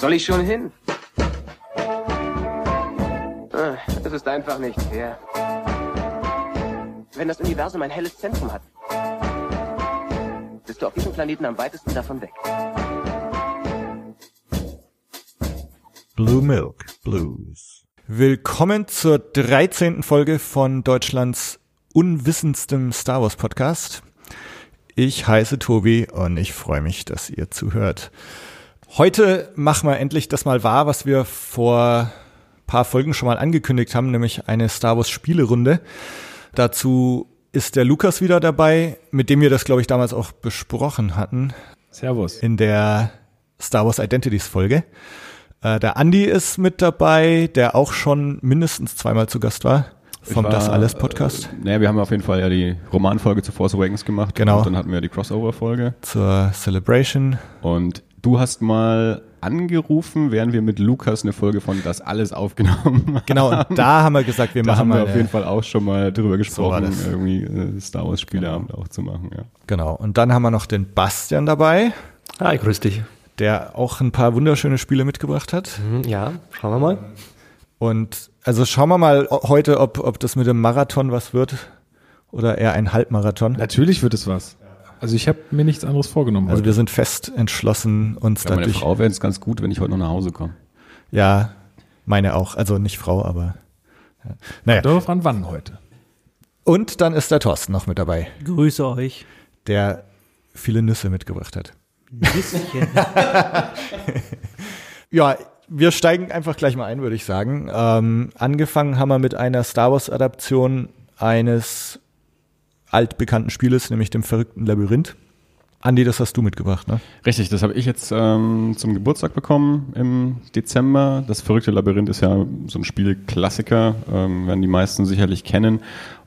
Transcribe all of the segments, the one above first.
soll ich schon hin? Ah, Es ist einfach nicht fair. Wenn das Universum ein helles Zentrum hat, bist du auf diesem Planeten am weitesten davon weg. Blue Milk Blues. Willkommen zur 13. Folge von Deutschlands unwissendstem Star Wars Podcast. Ich heiße Tobi und ich freue mich, dass ihr zuhört. Heute machen wir endlich das mal wahr, was wir vor paar Folgen schon mal angekündigt haben, nämlich eine Star Wars Spielerunde. Dazu ist der Lukas wieder dabei, mit dem wir das, glaube ich, damals auch besprochen hatten Servus. in der Star Wars Identities Folge. Äh, der Andi ist mit dabei, der auch schon mindestens zweimal zu Gast war vom war, Das Alles Podcast Äh, naja, wir haben auf jeden Fall ja die Romanfolge zu Force Awakens gemacht. Genau. Und dann hatten wir die Crossover-Folge. zur Celebration. Und du hast mal angerufen, während wir mit Lukas eine Folge von Das Alles aufgenommen haben. Genau, und da haben wir gesagt, wir Da machen haben mal wir auf jeden Fall auch schon mal drüber gesprochen, das. irgendwie äh, Star Wars Spieleabend auch zu machen. Ja. Genau, und dann haben wir noch den Bastian dabei, Hi, grüß dich. der auch ein paar wunderschöne Spiele mitgebracht hat. Hm, Ja, schauen wir mal. Und also schauen wir mal heute, ob, ob das mit dem Marathon was wird oder eher ein Halbmarathon. Natürlich wird es was. Also ich habe mir nichts anderes vorgenommen Also heute. wir sind fest entschlossen, uns Ja, meine dadurch. Frau wäre es ganz gut, wenn ich heute noch nach Hause komme. Ja, meine auch. Also nicht Frau, aber. Ja. Naja. Darauf an wann heute. Und dann ist der Thorsten noch mit dabei, Grüße euch. der viele Nüsse mitgebracht hat. Nüsschen. Ja, wir steigen einfach gleich mal ein, würde ich sagen. Ähm, angefangen haben wir mit einer Star Wars-Adaption eines altbekannten Spieles, nämlich dem verrückten Labyrinth. Andi, das hast du mitgebracht, ne? Richtig, das habe ich jetzt ähm, zum Geburtstag bekommen im Dezember. Das verrückte Labyrinth ist ja so ein Spielklassiker, ähm, werden die meisten sicherlich kennen.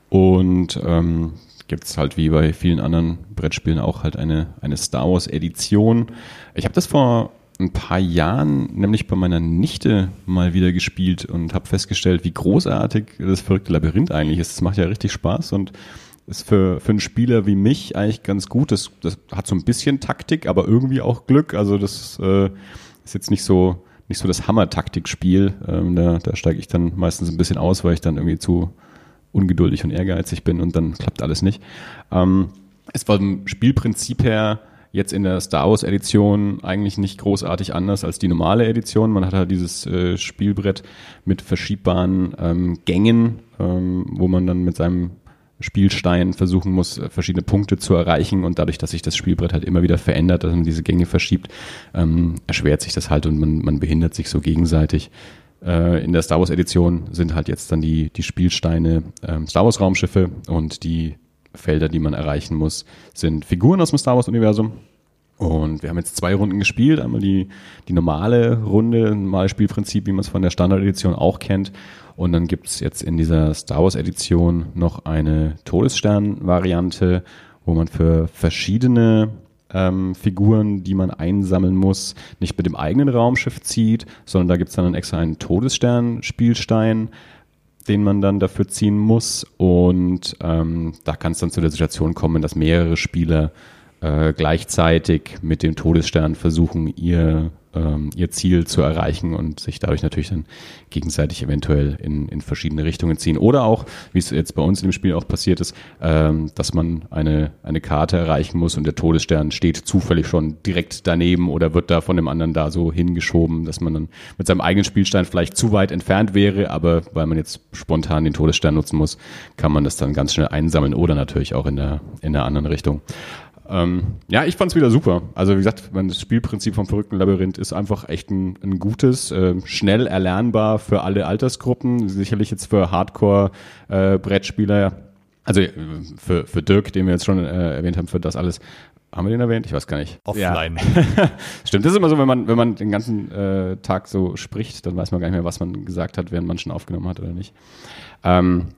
Und ähm, gibt es halt wie bei vielen anderen Brettspielen auch halt eine, eine Star Wars Edition. Ich habe das vor ein paar Jahren nämlich bei meiner Nichte mal wieder gespielt und habe festgestellt, wie großartig das verrückte Labyrinth eigentlich ist. Es macht ja richtig Spaß und ist für, für einen Spieler wie mich eigentlich ganz gut. Das, das hat so ein bisschen Taktik, aber irgendwie auch Glück. Also das äh, ist jetzt nicht so nicht so das Hammer-Taktikspiel. Ähm, da, da steige ich dann meistens ein bisschen aus, weil ich dann irgendwie zu ungeduldig und ehrgeizig bin und dann klappt alles nicht. Ähm, es war vom Spielprinzip her jetzt in der Star Wars Edition eigentlich nicht großartig anders als die normale Edition. Man hat halt dieses äh, Spielbrett mit verschiebbaren ähm, Gängen, ähm, wo man dann mit seinem Spielstein versuchen muss, äh, verschiedene Punkte zu erreichen und dadurch, dass sich das Spielbrett halt immer wieder verändert, dass man diese Gänge verschiebt, ähm, erschwert sich das halt und man, man behindert sich so gegenseitig. Äh, in der Star Wars Edition sind halt jetzt dann die, die Spielsteine ähm, Star Wars Raumschiffe und die Felder, die man erreichen muss, sind Figuren aus dem Star Wars Universum. Und wir haben jetzt zwei Runden gespielt. Einmal die, die normale Runde, ein normales Spielprinzip, wie man es von der Standard-Edition auch kennt. Und dann gibt's jetzt in dieser Star Wars-Edition noch eine Todesstern-Variante, wo man für verschiedene ähm, Figuren, die man einsammeln muss, nicht mit dem eigenen Raumschiff zieht, sondern da gibt's dann extra einen Todesstern-Spielstein, den man dann dafür ziehen muss. Und ähm, da kann es dann zu der Situation kommen, dass mehrere Spieler äh, gleichzeitig mit dem Todesstern versuchen, ihr, ähm, ihr Ziel zu erreichen und sich dadurch natürlich dann gegenseitig eventuell in, in verschiedene Richtungen ziehen. Oder auch, wie es jetzt bei uns in dem Spiel auch passiert ist, ähm, dass man eine, eine Karte erreichen muss und der Todesstern steht zufällig schon direkt daneben oder wird da von dem anderen da so hingeschoben, dass man dann mit seinem eigenen Spielstein vielleicht zu weit entfernt wäre, aber weil man jetzt spontan den Todesstern nutzen muss, kann man das dann ganz schnell einsammeln oder natürlich auch in der, in der anderen Richtung. Ähm, ja, ich fand's wieder super. Also wie gesagt, das Spielprinzip vom verrückten Labyrinth ist einfach echt ein, ein gutes, äh, schnell erlernbar für alle Altersgruppen. Sicherlich jetzt für Hardcore-Brettspieler. also äh, für, für Dirk, den wir jetzt schon äh, erwähnt haben, für das alles. Haben wir den erwähnt? Ich weiß gar nicht. Offline. Ja. Stimmt, das ist immer so, wenn man, wenn man den ganzen äh, Tag so spricht, dann weiß man gar nicht mehr, was man gesagt hat, während man schon aufgenommen hat oder nicht. Ähm,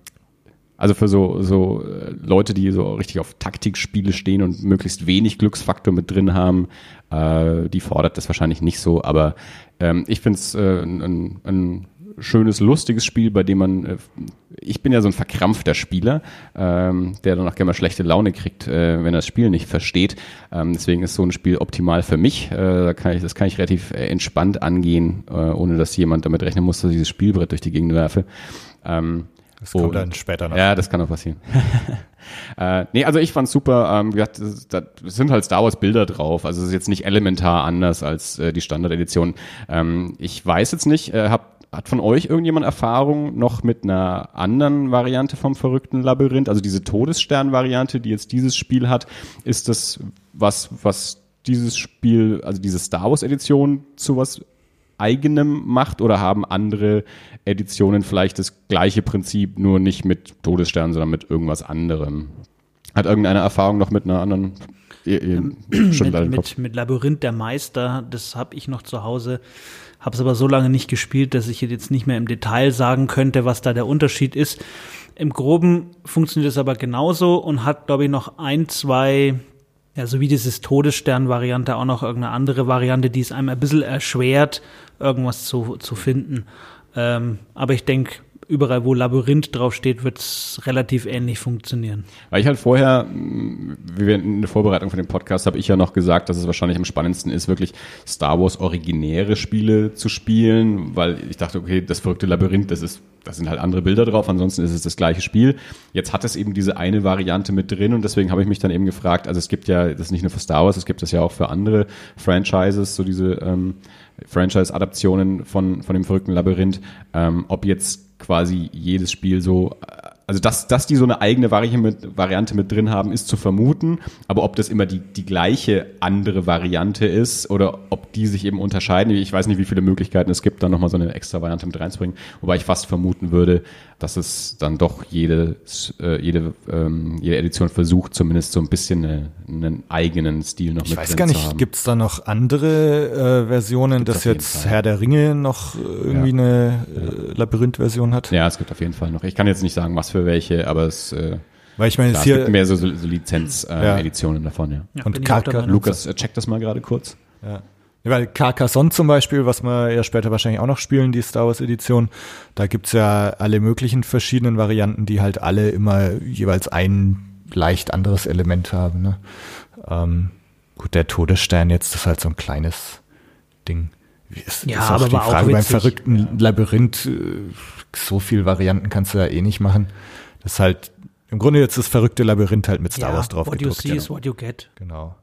also für so, so äh, Leute, die so richtig auf Taktikspiele stehen und möglichst wenig Glücksfaktor mit drin haben, äh, die fordert das wahrscheinlich nicht so, aber ähm, ich finde es äh, ein, ein, schönes, lustiges Spiel, bei dem man, äh, ich bin ja so ein verkrampfter Spieler, ähm, der dann auch gerne mal schlechte Laune kriegt, äh, wenn er das Spiel nicht versteht. Ähm, deswegen ist so ein Spiel optimal für mich. Äh, da kann ich, das kann ich relativ äh, entspannt angehen, äh, ohne dass jemand damit rechnen muss, dass ich dieses Spielbrett durch die Gegend werfe. Ähm, Das kommt und- dann später noch. ja, das kann auch passieren. äh, nee, also ich fand's super. Ähm, wie gesagt, das, das sind halt Star Wars Bilder drauf. Also es ist jetzt nicht elementar anders als äh, die Standard-Edition. Ähm, ich weiß jetzt nicht, äh, hab, hat von euch irgendjemand Erfahrung noch mit einer anderen Variante vom verrückten Labyrinth? Also diese Todesstern-Variante, die jetzt dieses Spiel hat, ist das was, was dieses Spiel, also diese Star Wars-Edition zu was eigenem macht oder haben andere Editionen vielleicht das gleiche Prinzip, nur nicht mit Todessternen, sondern mit irgendwas anderem? Hat irgendeine Erfahrung noch mit einer anderen? Leider mit, mit, mit Labyrinth der Meister, das habe ich noch zu Hause, habe es aber so lange nicht gespielt, dass ich jetzt nicht mehr im Detail sagen könnte, was da der Unterschied ist. Im Groben funktioniert es aber genauso und hat, glaube ich, noch ein, zwei, ja, so wie dieses Todesstern-Variante, auch noch irgendeine andere Variante, die es einem ein bisschen erschwert, irgendwas zu, zu finden. Ähm, aber ich denke, überall, wo Labyrinth draufsteht, wird es relativ ähnlich funktionieren. Weil ich halt vorher, wie wir in der Vorbereitung von dem Podcast, habe ich ja noch gesagt, dass es wahrscheinlich am spannendsten ist, wirklich Star Wars originäre Spiele zu spielen, weil ich dachte, okay, das verrückte Labyrinth, das ist, da sind halt andere Bilder drauf, ansonsten ist es das gleiche Spiel. Jetzt hat es eben diese eine Variante mit drin und deswegen habe ich mich dann eben gefragt, also es gibt ja, das ist nicht nur für Star Wars, es gibt das ja auch für andere Franchises, so diese ähm, Franchise-Adaptionen von, von dem verrückten Labyrinth, ähm, ob jetzt quasi jedes Spiel so, also dass, dass die so eine eigene Variante mit, Variante mit drin haben, ist zu vermuten, aber ob das immer die, die gleiche andere Variante ist oder ob die sich eben unterscheiden, ich weiß nicht, wie viele Möglichkeiten es gibt, da nochmal so eine extra Variante mit reinzubringen, wobei ich fast vermuten würde, dass es dann doch jede, äh, jede, ähm, jede Edition versucht, zumindest so ein bisschen eine, einen eigenen Stil noch Ich mit weiß drin gar zu nicht, haben. gibt's da noch andere äh, Versionen, Gibt's dass jetzt Fall. Herr der Ringe noch äh, irgendwie eine äh, Labyrinth-Version hat? Ja, es gibt auf jeden Fall noch. Ich kann jetzt nicht sagen, was für welche, aber es, äh, Weil ich meine, klar, es es gibt hier mehr so, so Lizenz-Editionen äh, Ja. Davon, ja. Ja, Und ich. Lukas, äh, check das mal gerade kurz. Ja. Ja, weil Carcassonne zum Beispiel, was wir ja später wahrscheinlich auch noch spielen, die Star Wars Edition, da gibt's ja alle möglichen verschiedenen Varianten, die halt alle immer jeweils ein leicht anderes Element haben. Ne? Ähm, gut, der Todesstern jetzt ist halt so ein kleines Ding. Ist, Ja, ist aber auch die war auch Frage beim verrückten Labyrinth, äh, so viel Varianten kannst du da eh nicht machen. Das ist halt im Grunde jetzt das verrückte Labyrinth halt mit Star ja, Wars drauf What you gedruckt. see is genau. what you get. Genau.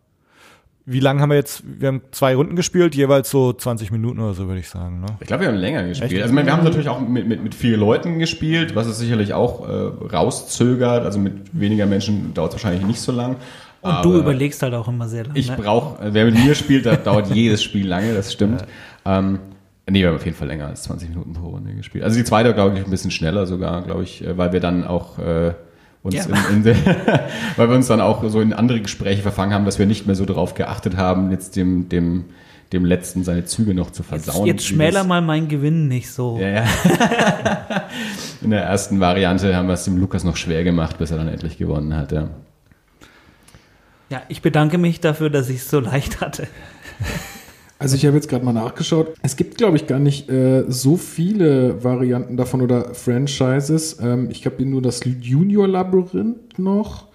Wie lange haben wir jetzt? Wir haben zwei Runden gespielt, jeweils so 20 Minuten oder so, würde ich sagen. Ne? Ich glaube, wir haben länger gespielt. Echt? Also meine, wir haben natürlich auch mit, mit, mit vier Leuten gespielt, was es sicherlich auch äh, rauszögert. Also mit weniger Menschen dauert es wahrscheinlich nicht so lang. Und du überlegst halt auch immer sehr lange. Ich ne? brauche, wer mit mir spielt, da dauert jedes Spiel lange, das stimmt. Ähm, nee, wir haben auf jeden Fall länger als 20 Minuten pro Runde gespielt. Also die zweite, glaube ich, ein bisschen schneller sogar, glaube ich, äh, weil wir dann auch äh, uns Ja. in, in weil wir uns dann auch so in andere Gespräche verfangen haben, dass wir nicht mehr so darauf geachtet haben, jetzt dem, dem, dem letzten seine Züge noch zu jetzt, versauen. jetzt wie schmäler mal mein Gewinn nicht so. Ja, ja. In der ersten Variante haben wir es dem Lukas noch schwer gemacht, bis er dann endlich gewonnen hat. Ja. Ja, ich bedanke mich dafür, dass ich es so leicht hatte. Also ich habe jetzt gerade mal nachgeschaut. Es gibt, glaube ich, gar nicht äh, so viele Varianten davon oder Franchises. Ähm, ich habe nur das Junior Labyrinth noch.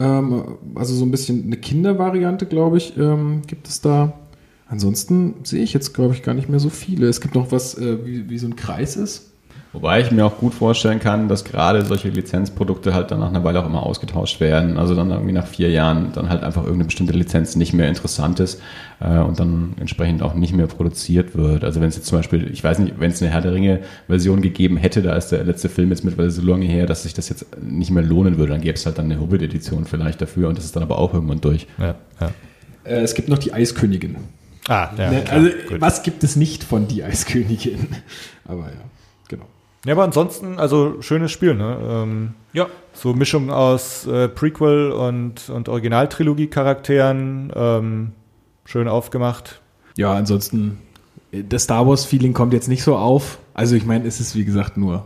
Ähm, also so ein bisschen eine Kindervariante, glaube ich, ähm, gibt es da. Ansonsten sehe ich jetzt, glaube ich, gar nicht mehr so viele. Es gibt noch was, äh, wie, wie so ein Kreis ist. Wobei ich mir auch gut vorstellen kann, dass gerade solche Lizenzprodukte halt dann nach einer Weile auch immer ausgetauscht werden. Also dann irgendwie nach vier Jahren dann halt einfach irgendeine bestimmte Lizenz nicht mehr interessant ist äh, und dann entsprechend auch nicht mehr produziert wird. Also wenn es jetzt zum Beispiel, ich weiß nicht, wenn es eine Herr der Ringe-Version gegeben hätte, da ist der letzte Film jetzt mittlerweile so lange her, dass sich das jetzt nicht mehr lohnen würde, dann gäbe es halt dann eine Hobbit-Edition vielleicht dafür und das ist dann aber auch irgendwann durch. Ja, ja. Äh, es gibt noch die Eiskönigin. Ah, ja. Ne, klar, also, gut. was gibt es nicht von die Eiskönigin? Aber ja. Ja, aber ansonsten, also schönes Spiel, ne? Ähm, Ja. so Mischung aus äh, Prequel und, und Originaltrilogie-Charakteren, ähm, schön aufgemacht. Ja, ansonsten, äh, das Star Wars-Feeling kommt jetzt nicht so auf. Also ich meine, es ist wie gesagt nur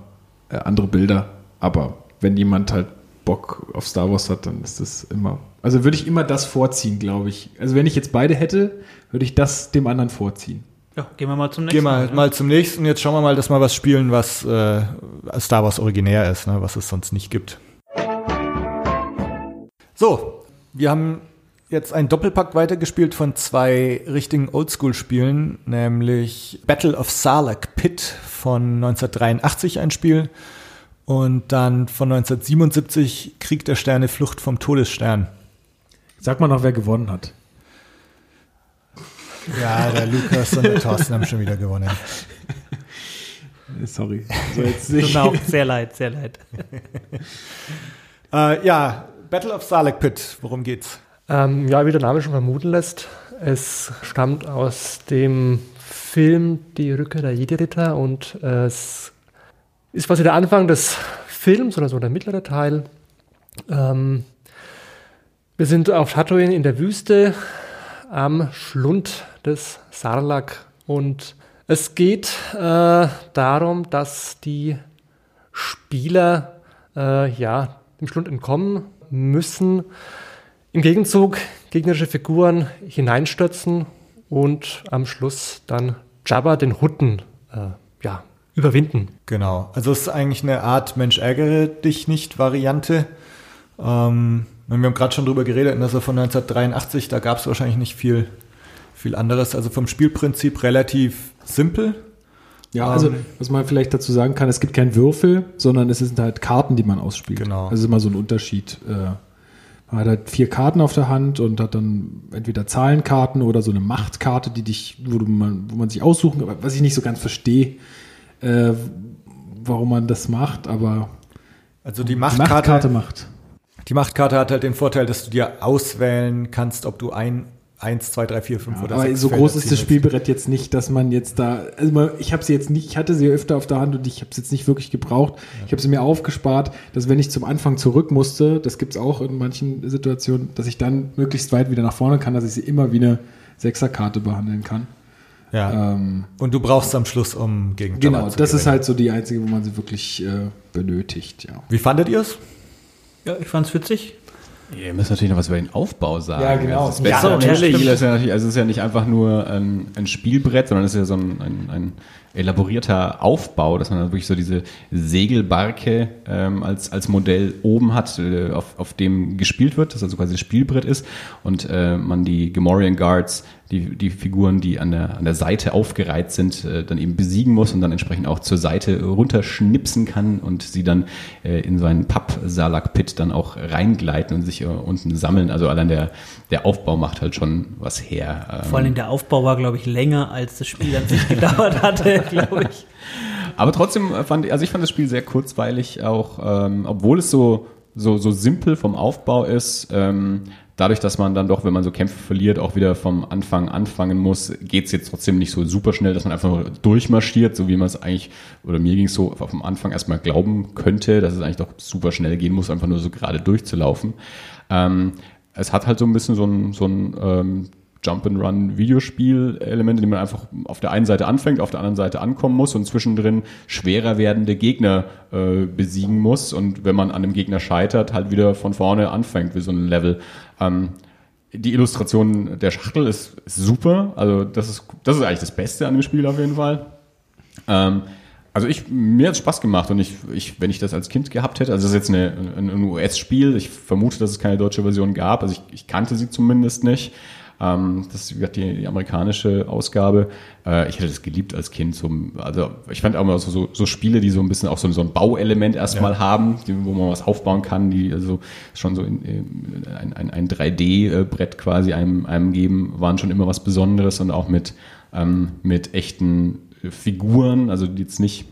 äh, andere Bilder. Aber wenn jemand halt Bock auf Star Wars hat, dann ist das immer. Also würde ich immer das vorziehen, glaube ich. Also wenn ich jetzt beide hätte, würde ich das dem anderen vorziehen. Ja, gehen wir mal zum nächsten. Gehen wir ne? mal zum nächsten. Jetzt schauen wir mal, dass wir was spielen, was äh, Star Wars originär ist, ne, was es sonst nicht gibt. So, wir haben jetzt einen Doppelpack weitergespielt von zwei richtigen Oldschool-Spielen, nämlich Battle of Sarlacc Pit von 1983 ein Spiel und dann von 1977 Krieg der Sterne, Flucht vom Todesstern. Sag mal noch, wer gewonnen hat. Ja, der Lukas und der Thorsten haben schon wieder gewonnen. Sorry. So jetzt Tut mir auch sehr leid, sehr leid. Äh, ja, Battle of Sarlacc Pit, worum geht's? Ähm, ja, wie der Name schon vermuten lässt, es stammt aus dem Film Die Rückkehr der Jedi-Ritter und äh, es ist quasi der Anfang des Films oder so der mittlere Teil. Ähm, wir sind auf Tatooine in der Wüste am Schlund des Sarlacc und es geht äh, darum, dass die Spieler äh, ja, dem Schlund entkommen müssen, im Gegenzug gegnerische Figuren hineinstürzen und am Schluss dann Jabba den Hutten äh, ja, überwinden. Genau. Also es ist eigentlich eine Art Mensch ärgere dich nicht Variante. Ähm, wir haben gerade schon drüber geredet, dass er von 1983, da gab es wahrscheinlich nicht viel, viel anderes. Also vom Spielprinzip relativ simpel. Ja, also Ähm, was man vielleicht dazu sagen kann, es gibt keinen Würfel, sondern es sind halt Karten, die man ausspielt. Genau. Also immer so ein Unterschied. Äh, Man hat halt vier Karten auf der Hand und hat dann entweder Zahlenkarten oder so eine Machtkarte, die dich, wo, du man, wo man sich aussuchen kann, was ich nicht so ganz verstehe, äh, warum man das macht, aber Also die die Machtkarte Machtkarte, macht. Die Machtkarte hat halt den Vorteil, dass du dir auswählen kannst, ob du ein, eins, zwei, drei, vier, fünf oder Aber sechs so Felder groß ist das. Spielbrett jetzt nicht, dass man jetzt da, also ich habe sie jetzt nicht, ich hatte sie öfter auf der Hand und ich habe sie jetzt nicht wirklich gebraucht. Ich habe sie mir aufgespart, dass wenn ich zum Anfang zurück musste, das gibt's auch in manchen Situationen, dass ich dann möglichst weit wieder nach vorne kann, dass ich sie immer wie eine Sechserkarte behandeln kann. Ja. Ähm, Und du brauchst am Schluss, um gegen genau, zu das ist gewinnen. halt so die einzige, wo man sie wirklich äh, benötigt, ja. Wie fandet ihr es? Ja, ich fand's witzig. Ihr müsst natürlich noch was über den Aufbau sagen. Ja, genau. Also das Ja, natürlich. Spiel ist ja natürlich, also es ist ja nicht einfach nur ein, ein Spielbrett, sondern es ist ja so ein, ein, ein elaborierter Aufbau, dass man dann wirklich so diese Segelbarke ähm, als, als Modell oben hat, äh, auf, auf dem gespielt wird, das also quasi das Spielbrett ist und äh, man die Gamorrean Guards, die, die Figuren, die an der, an der Seite aufgereiht sind, äh, dann eben besiegen muss und dann entsprechend auch zur Seite runterschnipsen kann und sie dann äh, in so einen Papp-Salak-Pit dann auch reingleiten und sich äh, unten sammeln. Also allein der, der Aufbau macht halt schon was her. Ähm, Vor allem der Aufbau war, glaube ich, länger, als das Spiel an sich gedauert hatte, glaube ich. Aber trotzdem fand also ich fand das Spiel sehr kurzweilig, auch ähm, obwohl es so, so, so simpel vom Aufbau ist. Ähm, dadurch, dass man dann doch, wenn man so Kämpfe verliert, auch wieder vom Anfang anfangen muss, geht's jetzt trotzdem nicht so super schnell, dass man einfach nur durchmarschiert, so wie man es eigentlich, oder mir ging es so vom Anfang erstmal glauben könnte, dass es eigentlich doch super schnell gehen muss, einfach nur so gerade durchzulaufen. Ähm, es hat halt so ein bisschen so ein, so ein ähm, Jump-and-Run-Videospiel-Elemente, die man einfach auf der einen Seite anfängt, auf der anderen Seite ankommen muss und zwischendrin schwerer werdende Gegner äh, besiegen muss und wenn man an einem Gegner scheitert, halt wieder von vorne anfängt wie so ein Level. Ähm, die Illustration der Schachtel ist, ist super, also das ist, das ist eigentlich das Beste an dem Spiel auf jeden Fall. Ähm, also ich, mir hat Spaß gemacht und ich, ich, wenn ich das als Kind gehabt hätte, also das ist jetzt eine, ein, ein US-Spiel, ich vermute, dass es keine deutsche Version gab, also ich, ich kannte sie zumindest nicht. Ähm, das gesagt, die, die amerikanische Ausgabe. Äh, ich hätte das geliebt als Kind. So, also ich fand auch mal so, so, so Spiele, die so ein bisschen auch so, so ein Bauelement erstmal haben, die, wo man was aufbauen kann, die also schon so in, in, ein, ein, ein 3D-Brett quasi einem, einem geben, waren schon immer was Besonderes und auch mit, ähm, mit echten Figuren, also jetzt nicht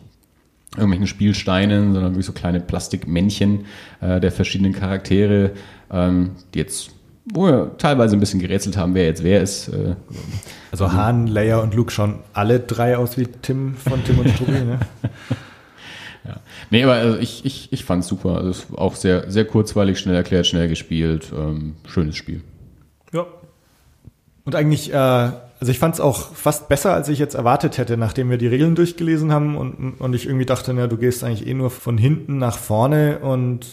irgendwelchen Spielsteinen, sondern wirklich so kleine Plastikmännchen äh, der verschiedenen Charaktere, ähm, die jetzt, wo wir teilweise ein bisschen gerätselt haben, wer jetzt wer ist. Äh, Also Han, Leia und Luke schauen alle drei aus wie Tim von Tim und Struppi, ne? ja. Nee, aber also ich, ich, ich fand es super. Also es ist auch sehr, sehr kurzweilig, schnell erklärt, schnell gespielt. Ähm, schönes Spiel. Ja. Und eigentlich, äh, also ich fand es auch fast besser, als ich jetzt erwartet hätte, nachdem wir die Regeln durchgelesen haben und, und ich irgendwie dachte, na, du gehst eigentlich eh nur von hinten nach vorne und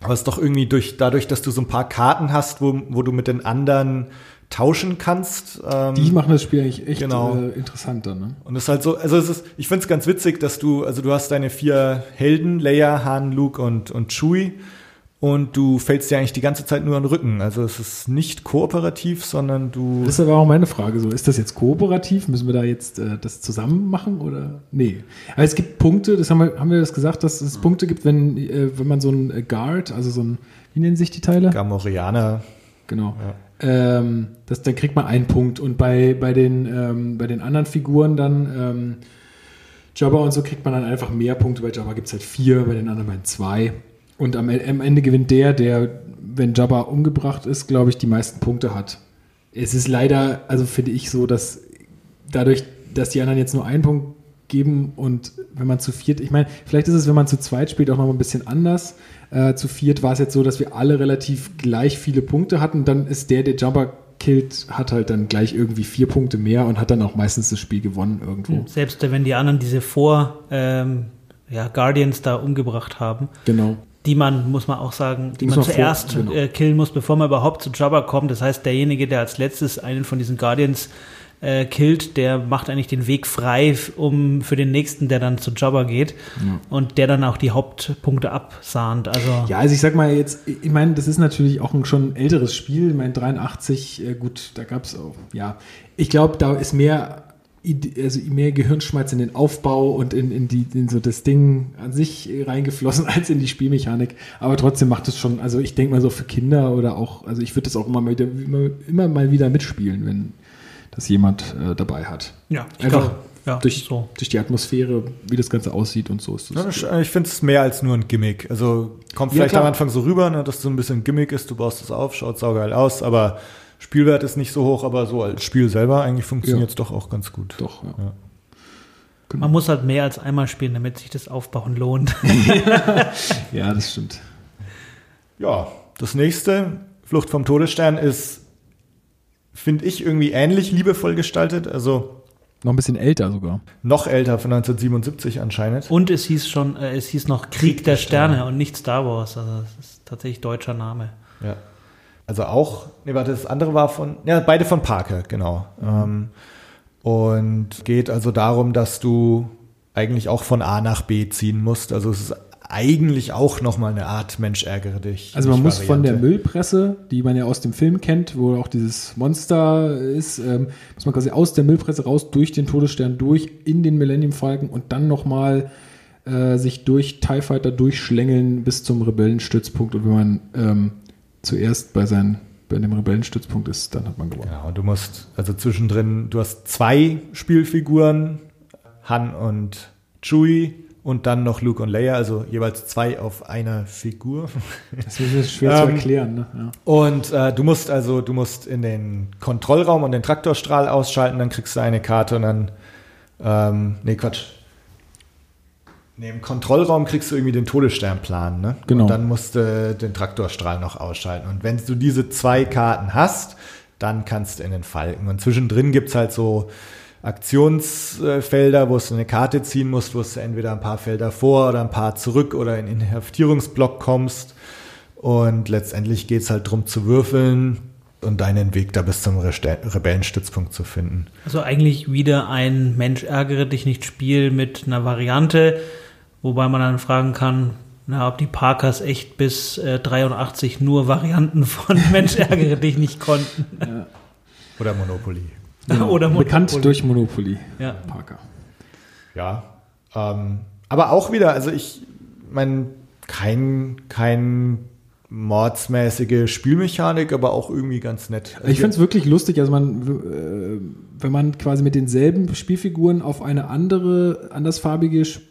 aber es ist doch irgendwie durch, dadurch, dass du so ein paar Karten hast, wo, wo du mit den anderen tauschen kannst. Ähm, Die machen das Spiel eigentlich echt Genau. äh, interessanter, ne? Und es ist halt so, also es ist, ich finde es ganz witzig, dass du, also du hast deine vier Helden, Leia, Han, Luke und, und Chewie, und du fällst dir eigentlich die ganze Zeit nur an den Rücken. Also es ist nicht kooperativ, sondern du. Das ist aber auch meine Frage so. Ist das jetzt kooperativ? Müssen wir da jetzt äh, das zusammen machen oder? Nee. Aber es gibt Punkte, das haben wir, haben wir das gesagt, dass es Punkte gibt, wenn, äh, wenn man so ein Guard, also so ein, wie nennen sich die Teile? Gamorianer. Genau. Ähm, das, dann kriegt man einen Punkt. Und bei, bei, den, ähm, bei den anderen Figuren dann, ähm, Jabba und so, kriegt man dann einfach mehr Punkte. Bei Jabba gibt es halt vier, bei den anderen bei zwei. Und am, am Ende gewinnt der, der, wenn Jabba umgebracht ist, glaube ich, die meisten Punkte hat. Es ist leider, also finde ich so, dass dadurch, dass die anderen jetzt nur einen Punkt geben und wenn man zu viert, ich meine, vielleicht ist es, wenn man zu zweit spielt, auch noch mal ein bisschen anders. Äh, zu viert war es jetzt so, dass wir alle relativ gleich viele Punkte hatten. Dann ist der, der Jumper killt, hat halt dann gleich irgendwie vier Punkte mehr und hat dann auch meistens das Spiel gewonnen irgendwo. Selbst wenn die anderen diese Vor ähm, ja, Guardians da umgebracht haben, Genau. Die man, muss man auch sagen, die, muss man man vor- zuerst genau. äh, killen muss, bevor man überhaupt zu Jabba kommt. Das heißt, derjenige, der als letztes einen von diesen Guardians äh, killt, der macht eigentlich den Weg frei, um für den nächsten, der dann zu Jabba geht und der dann auch die Hauptpunkte absahnt. Also Ja, also ich sag mal jetzt, ich meine, das ist natürlich auch ein schon älteres Spiel. Ich meine, 83, äh, gut, da gab es auch, ja. Ich glaube, da ist mehr, also mehr Gehirnschmalz in den Aufbau und in, in, die, in so das Ding an sich reingeflossen als in die Spielmechanik. Aber trotzdem macht es schon, also ich denke mal so für Kinder oder auch, also ich würde das auch immer, mal wieder, immer, immer mal wieder mitspielen, wenn das jemand äh, dabei hat. ja, ich Einfach glaube, ja, durch, so. durch die Atmosphäre, wie das Ganze aussieht und so ist Ja, das. Ich finde es mehr als nur ein Gimmick. Also kommt Ja, vielleicht klar. am Anfang so rüber, ne, dass es so ein bisschen ein Gimmick ist, du baust es auf, schaut saugeil aus, aber Spielwert ist nicht so hoch, aber so als Spiel selber eigentlich funktioniert es doch auch ganz gut. Doch, ja. Ja. Man muss halt mehr als einmal spielen, damit sich das Aufbauen lohnt. Ja, das stimmt. Ja, das nächste, Flucht vom Todesstern, ist, finde ich, irgendwie ähnlich liebevoll gestaltet. Also Noch ein bisschen älter sogar. noch älter, von 1977 anscheinend. Und es hieß schon, äh, es hieß noch Krieg der Sterne und nicht Star Wars. Also das ist tatsächlich deutscher Name. Ja. Also auch, nee, warte, das andere war von, ja, beide von Parker, genau. Ähm, und geht also darum, dass du eigentlich auch von A nach B ziehen musst. Also es ist eigentlich auch nochmal eine Art Mensch ärgere dich. Also man muss von der Variante. Müllpresse, die man ja aus dem Film kennt, wo auch dieses Monster ist, ähm, muss man quasi aus der Müllpresse raus, durch den Todesstern durch, in den Millennium Falcon und dann nochmal äh, sich durch TIE Fighter durchschlängeln bis zum Rebellenstützpunkt. Und wenn man ähm, zuerst bei, seinen, bei dem Rebellenstützpunkt ist, dann hat man gewonnen. Genau, du musst, also zwischendrin, du hast zwei Spielfiguren, Han und Chewie und dann noch Luke und Leia, also jeweils zwei auf einer Figur. Das ist schwer zu Ähm, erklären. Ne? Ja. Und äh, du musst also, du musst in den Kontrollraum und den Traktorstrahl ausschalten, dann kriegst du eine Karte und dann, ähm, nee, Quatsch. Nee, im Kontrollraum kriegst du irgendwie den Todessternplan, ne? Genau. Und dann musst du den Traktorstrahl noch ausschalten. Und wenn du diese zwei Karten hast, dann kannst du in den Falken. Und zwischendrin gibt's halt so Aktionsfelder, wo du eine Karte ziehen musst, wo du entweder ein paar Felder vor oder ein paar zurück oder in den Inhaftierungsblock kommst. Und letztendlich geht's halt drum zu würfeln und deinen Weg da bis zum Reste- Rebellenstützpunkt zu finden. Also eigentlich wieder ein Mensch ärgere dich nicht Spiel mit einer Variante, wobei man dann fragen kann, na, ob die Parkers echt bis äh, 83 nur Varianten von Mensch ärgere dich nicht konnten. Oder Monopoly. Oder Bekannt Monopoly. durch Monopoly. Ja. Parker. Ja. Ähm, aber auch wieder, also ich meine, kein, kein mordsmäßige Spielmechanik, aber auch irgendwie ganz nett. Also Ich finde es wirklich lustig, also man, äh, wenn man quasi mit denselben Spielfiguren auf eine andere, andersfarbige, Sp-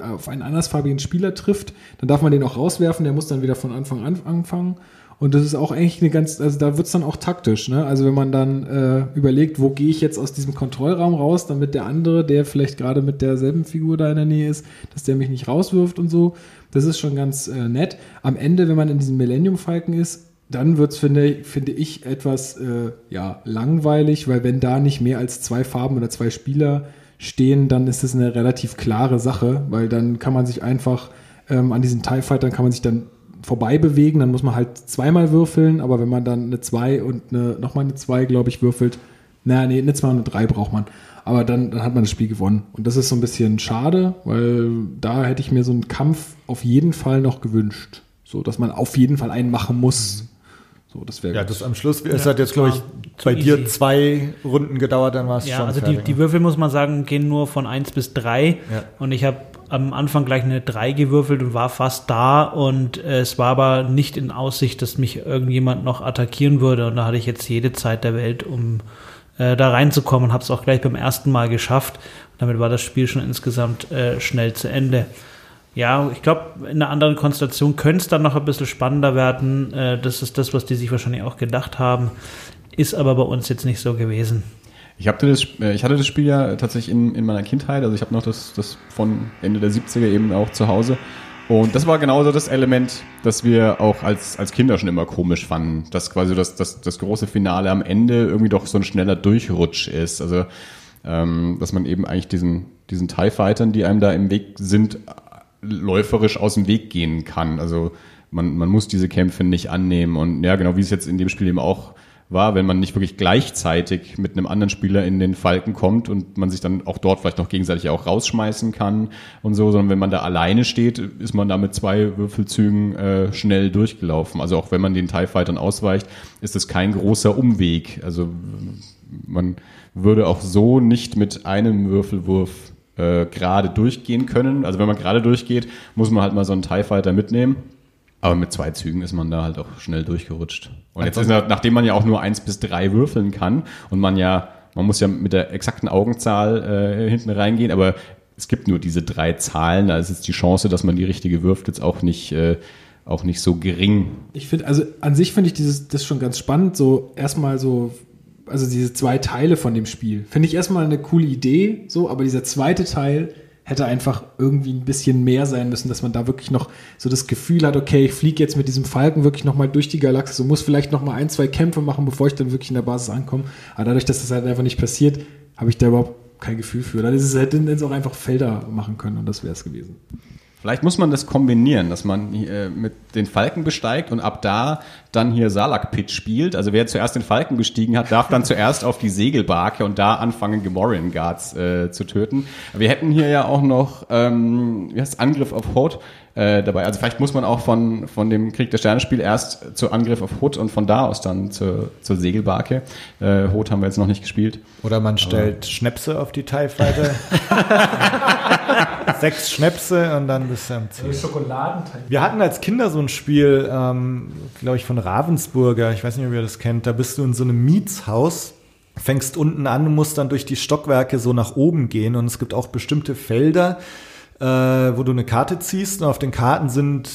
auf einen andersfarbigen Spieler trifft, dann darf man den auch rauswerfen, der muss dann wieder von Anfang an anfangen. Und das ist auch eigentlich eine ganz, also da wird es dann auch taktisch, ne? Also wenn man dann äh, überlegt, wo gehe ich jetzt aus diesem Kontrollraum raus, damit der andere, der vielleicht gerade mit derselben Figur da in der Nähe ist, dass der mich nicht rauswirft und so. Das ist schon ganz äh, nett. Am Ende, wenn man in diesem Millennium Falcon ist, dann wird's finde, finde ich, etwas äh, ja, langweilig, weil wenn da nicht mehr als zwei Farben oder zwei Spieler stehen, dann ist das eine relativ klare Sache, weil dann kann man sich einfach ähm, an diesen TIE Fightern kann man sich dann vorbei bewegen, dann muss man halt zweimal würfeln, aber wenn man dann eine 2 und eine, nochmal eine 2, glaube ich, würfelt, naja, nee, eine 2 und eine 3 braucht man. Aber dann, dann hat man das Spiel gewonnen. Und das ist so ein bisschen schade, weil da hätte ich mir so einen Kampf auf jeden Fall noch gewünscht. So, dass man auf jeden Fall einen machen muss. So, das wäre Ja, das am Schluss, es hat jetzt, glaube ich, bei dir easy. zwei Runden gedauert, dann war es Ja, schon also die, fertig. die Würfel, muss man sagen, gehen nur von 1 bis 3. Ja. Und ich habe am Anfang gleich eine 3 gewürfelt und war fast da. Und äh, es war aber nicht in Aussicht, dass mich irgendjemand noch attackieren würde. Und da hatte ich jetzt jede Zeit der Welt, um äh, da reinzukommen. Und habe es auch gleich beim ersten Mal geschafft. Und damit war das Spiel schon insgesamt äh, schnell zu Ende. Ja, ich glaube, in einer anderen Konstellation könnte es dann noch ein bisschen spannender werden. Äh, das ist das, was die sich wahrscheinlich auch gedacht haben. Ist aber bei uns jetzt nicht so gewesen. Ich, hatte das, äh, ich hatte das Spiel ja tatsächlich in, in meiner Kindheit, also ich habe noch das, das von Ende der 70er eben auch zu Hause. Und das war genauso das Element, das wir auch als, als Kinder schon immer komisch fanden, dass quasi das, das, das große Finale am Ende irgendwie doch so ein schneller Durchrutsch ist. Also, ähm, dass man eben eigentlich diesen, diesen TIE Fightern, die einem da im Weg sind, läuferisch aus dem Weg gehen kann. Also man, man muss diese Kämpfe nicht annehmen. Und ja, genau wie es jetzt in dem Spiel eben auch war, wenn man nicht wirklich gleichzeitig mit einem anderen Spieler in den Falken kommt und man sich dann auch dort vielleicht noch gegenseitig auch rausschmeißen kann und so, sondern wenn man da alleine steht, ist man da mit zwei Würfelzügen äh, schnell durchgelaufen. Also auch wenn man den TIE Fightern ausweicht, ist es kein großer Umweg. Also man würde auch so nicht mit einem Würfelwurf äh, gerade durchgehen können. Also wenn man gerade durchgeht, muss man halt mal so einen TIE Fighter mitnehmen. Aber mit zwei Zügen ist man da halt auch schnell durchgerutscht. Und jetzt ist, nachdem man ja auch nur eins bis drei würfeln kann und man ja, man muss ja mit der exakten Augenzahl äh, hinten reingehen, aber es gibt nur diese drei Zahlen, da ist jetzt die Chance, dass man die richtige wirft, jetzt auch nicht, äh, auch nicht so gering. Ich finde, also an sich finde ich dieses, das schon ganz spannend, so erstmal so, also diese zwei Teile von dem Spiel. Finde ich erstmal eine coole Idee, so, aber dieser zweite Teil hätte einfach irgendwie ein bisschen mehr sein müssen, dass man da wirklich noch so das Gefühl hat, okay, ich fliege jetzt mit diesem Falken wirklich nochmal durch die Galaxie, so muss vielleicht nochmal ein, zwei Kämpfe machen, bevor ich dann wirklich in der Basis ankomme. Aber dadurch, dass das halt einfach nicht passiert, habe ich da überhaupt kein Gefühl für. Dann ist es, hätten es auch einfach Felder machen können und das wäre es gewesen. Vielleicht muss man das kombinieren, dass man äh, mit den Falken besteigt und ab da dann hier Salak-Pit spielt. Also wer zuerst den Falken bestiegen hat, darf dann zuerst auf die Segelbarke und da anfangen, Gamorrean Guards äh, zu töten. Wir hätten hier ja auch noch, ähm, wie heißt Angriff auf Hoth äh, dabei. Also vielleicht muss man auch von, von dem Krieg der Sterne-Spiel erst zu Angriff auf Hoth und von da aus dann zur, zur Segelbarke. Äh, Hoth haben wir jetzt noch nicht gespielt. Oder man stellt Schnäpse auf die TIE Fighter. Sechs Schnäpse und dann bist du am Ziel. Schokoladenteil. Wir hatten als Kinder so ein Spiel, ähm, glaube ich, von Ravensburger. Ich weiß nicht, ob ihr das kennt. Da bist du in so einem Mietshaus, fängst unten an und musst dann durch die Stockwerke so nach oben gehen. Und es gibt auch bestimmte Felder, äh, wo du eine Karte ziehst. Und auf den Karten sind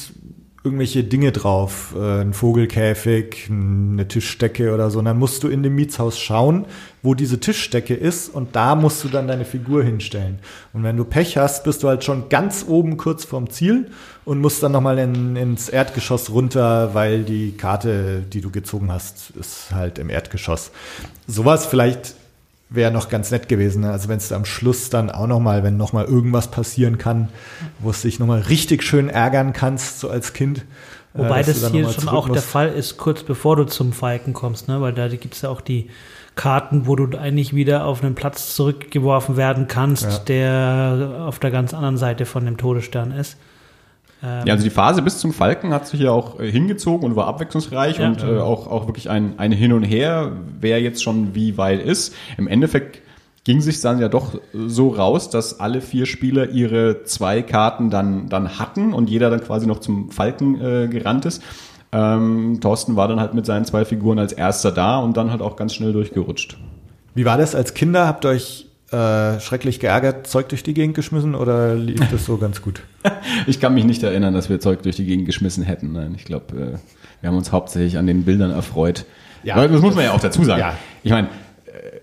irgendwelche Dinge drauf. Äh, ein Vogelkäfig, eine Tischdecke oder so. Und dann musst du in dem Mietshaus schauen, wo diese Tischdecke ist. Und da musst du dann deine Figur hinstellen. Und wenn du Pech hast, bist du halt schon ganz oben kurz vorm Ziel und musst dann nochmal in, ins Erdgeschoss runter, weil die Karte, die du gezogen hast, ist halt im Erdgeschoss. Sowas vielleicht wäre noch ganz nett gewesen. ne? Also wenn es am Schluss dann auch nochmal, wenn nochmal irgendwas passieren kann, wo es dich nochmal richtig schön ärgern kannst, so als Kind. äh, Wobei du das hier schon auch der musst. Fall ist, kurz bevor du zum Falken kommst, ne? weil da gibt es ja auch die Karten, wo du eigentlich wieder auf einen Platz zurückgeworfen werden kannst, Ja. der auf der ganz anderen Seite von dem Todesstern ist. Ähm, Ja, also die Phase bis zum Falken hat sich ja auch äh, hingezogen und war abwechslungsreich Ja. und äh, auch, auch wirklich ein, ein Hin und Her, wer jetzt schon wie weit ist. Im Endeffekt ging sich dann ja doch so raus, dass alle vier Spieler ihre zwei Karten dann, dann hatten und jeder dann quasi noch zum Falken äh, gerannt ist. Ähm, Thorsten war dann halt mit seinen zwei Figuren als erster da und dann halt auch ganz schnell durchgerutscht. Wie war das als Kinder? Habt ihr euch äh, schrecklich geärgert, Zeug durch die Gegend geschmissen oder lief das so ganz gut? Ich kann mich nicht erinnern, dass wir Zeug durch die Gegend geschmissen hätten. Nein, ich glaube, äh, wir haben uns hauptsächlich an den Bildern erfreut. Ja. Weil das muss man ja auch dazu sagen. Ja. Ich meine, äh,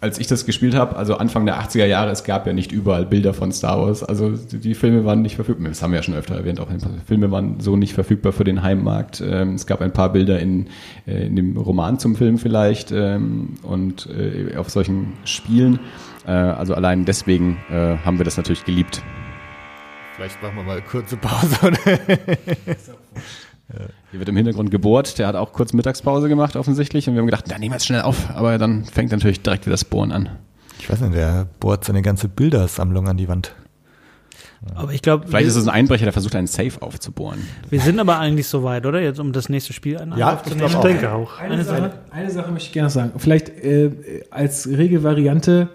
als ich das gespielt habe, also Anfang der 80er Jahre, es gab ja nicht überall Bilder von Star Wars. Also die Filme waren nicht verfügbar. Das haben wir ja schon öfter erwähnt. Auch Filme waren so nicht verfügbar für den Heimmarkt. Ähm, Es gab ein paar Bilder in, äh, in dem Roman zum Film vielleicht ähm, und auf solchen Spielen. Äh, Also allein deswegen äh, haben wir das natürlich geliebt. Vielleicht machen wir mal eine kurze Pause. Hier wird im Hintergrund gebohrt. Der hat auch kurz Mittagspause gemacht offensichtlich und wir haben gedacht, dann nehmen wir jetzt schnell auf. Aber dann fängt natürlich direkt wieder das Bohren an. Ich weiß nicht, der bohrt seine ganze Bildersammlung an die Wand. Aber ich glaube, Vielleicht ist es ein Einbrecher, der versucht, einen Safe aufzubohren. wir sind aber eigentlich so weit, oder? Jetzt um das nächste Spiel an Ja, aufzunehmen. ich Ich denke auch. Eine Sache, eine Sache möchte ich gerne sagen. Vielleicht äh, als Regelvariante,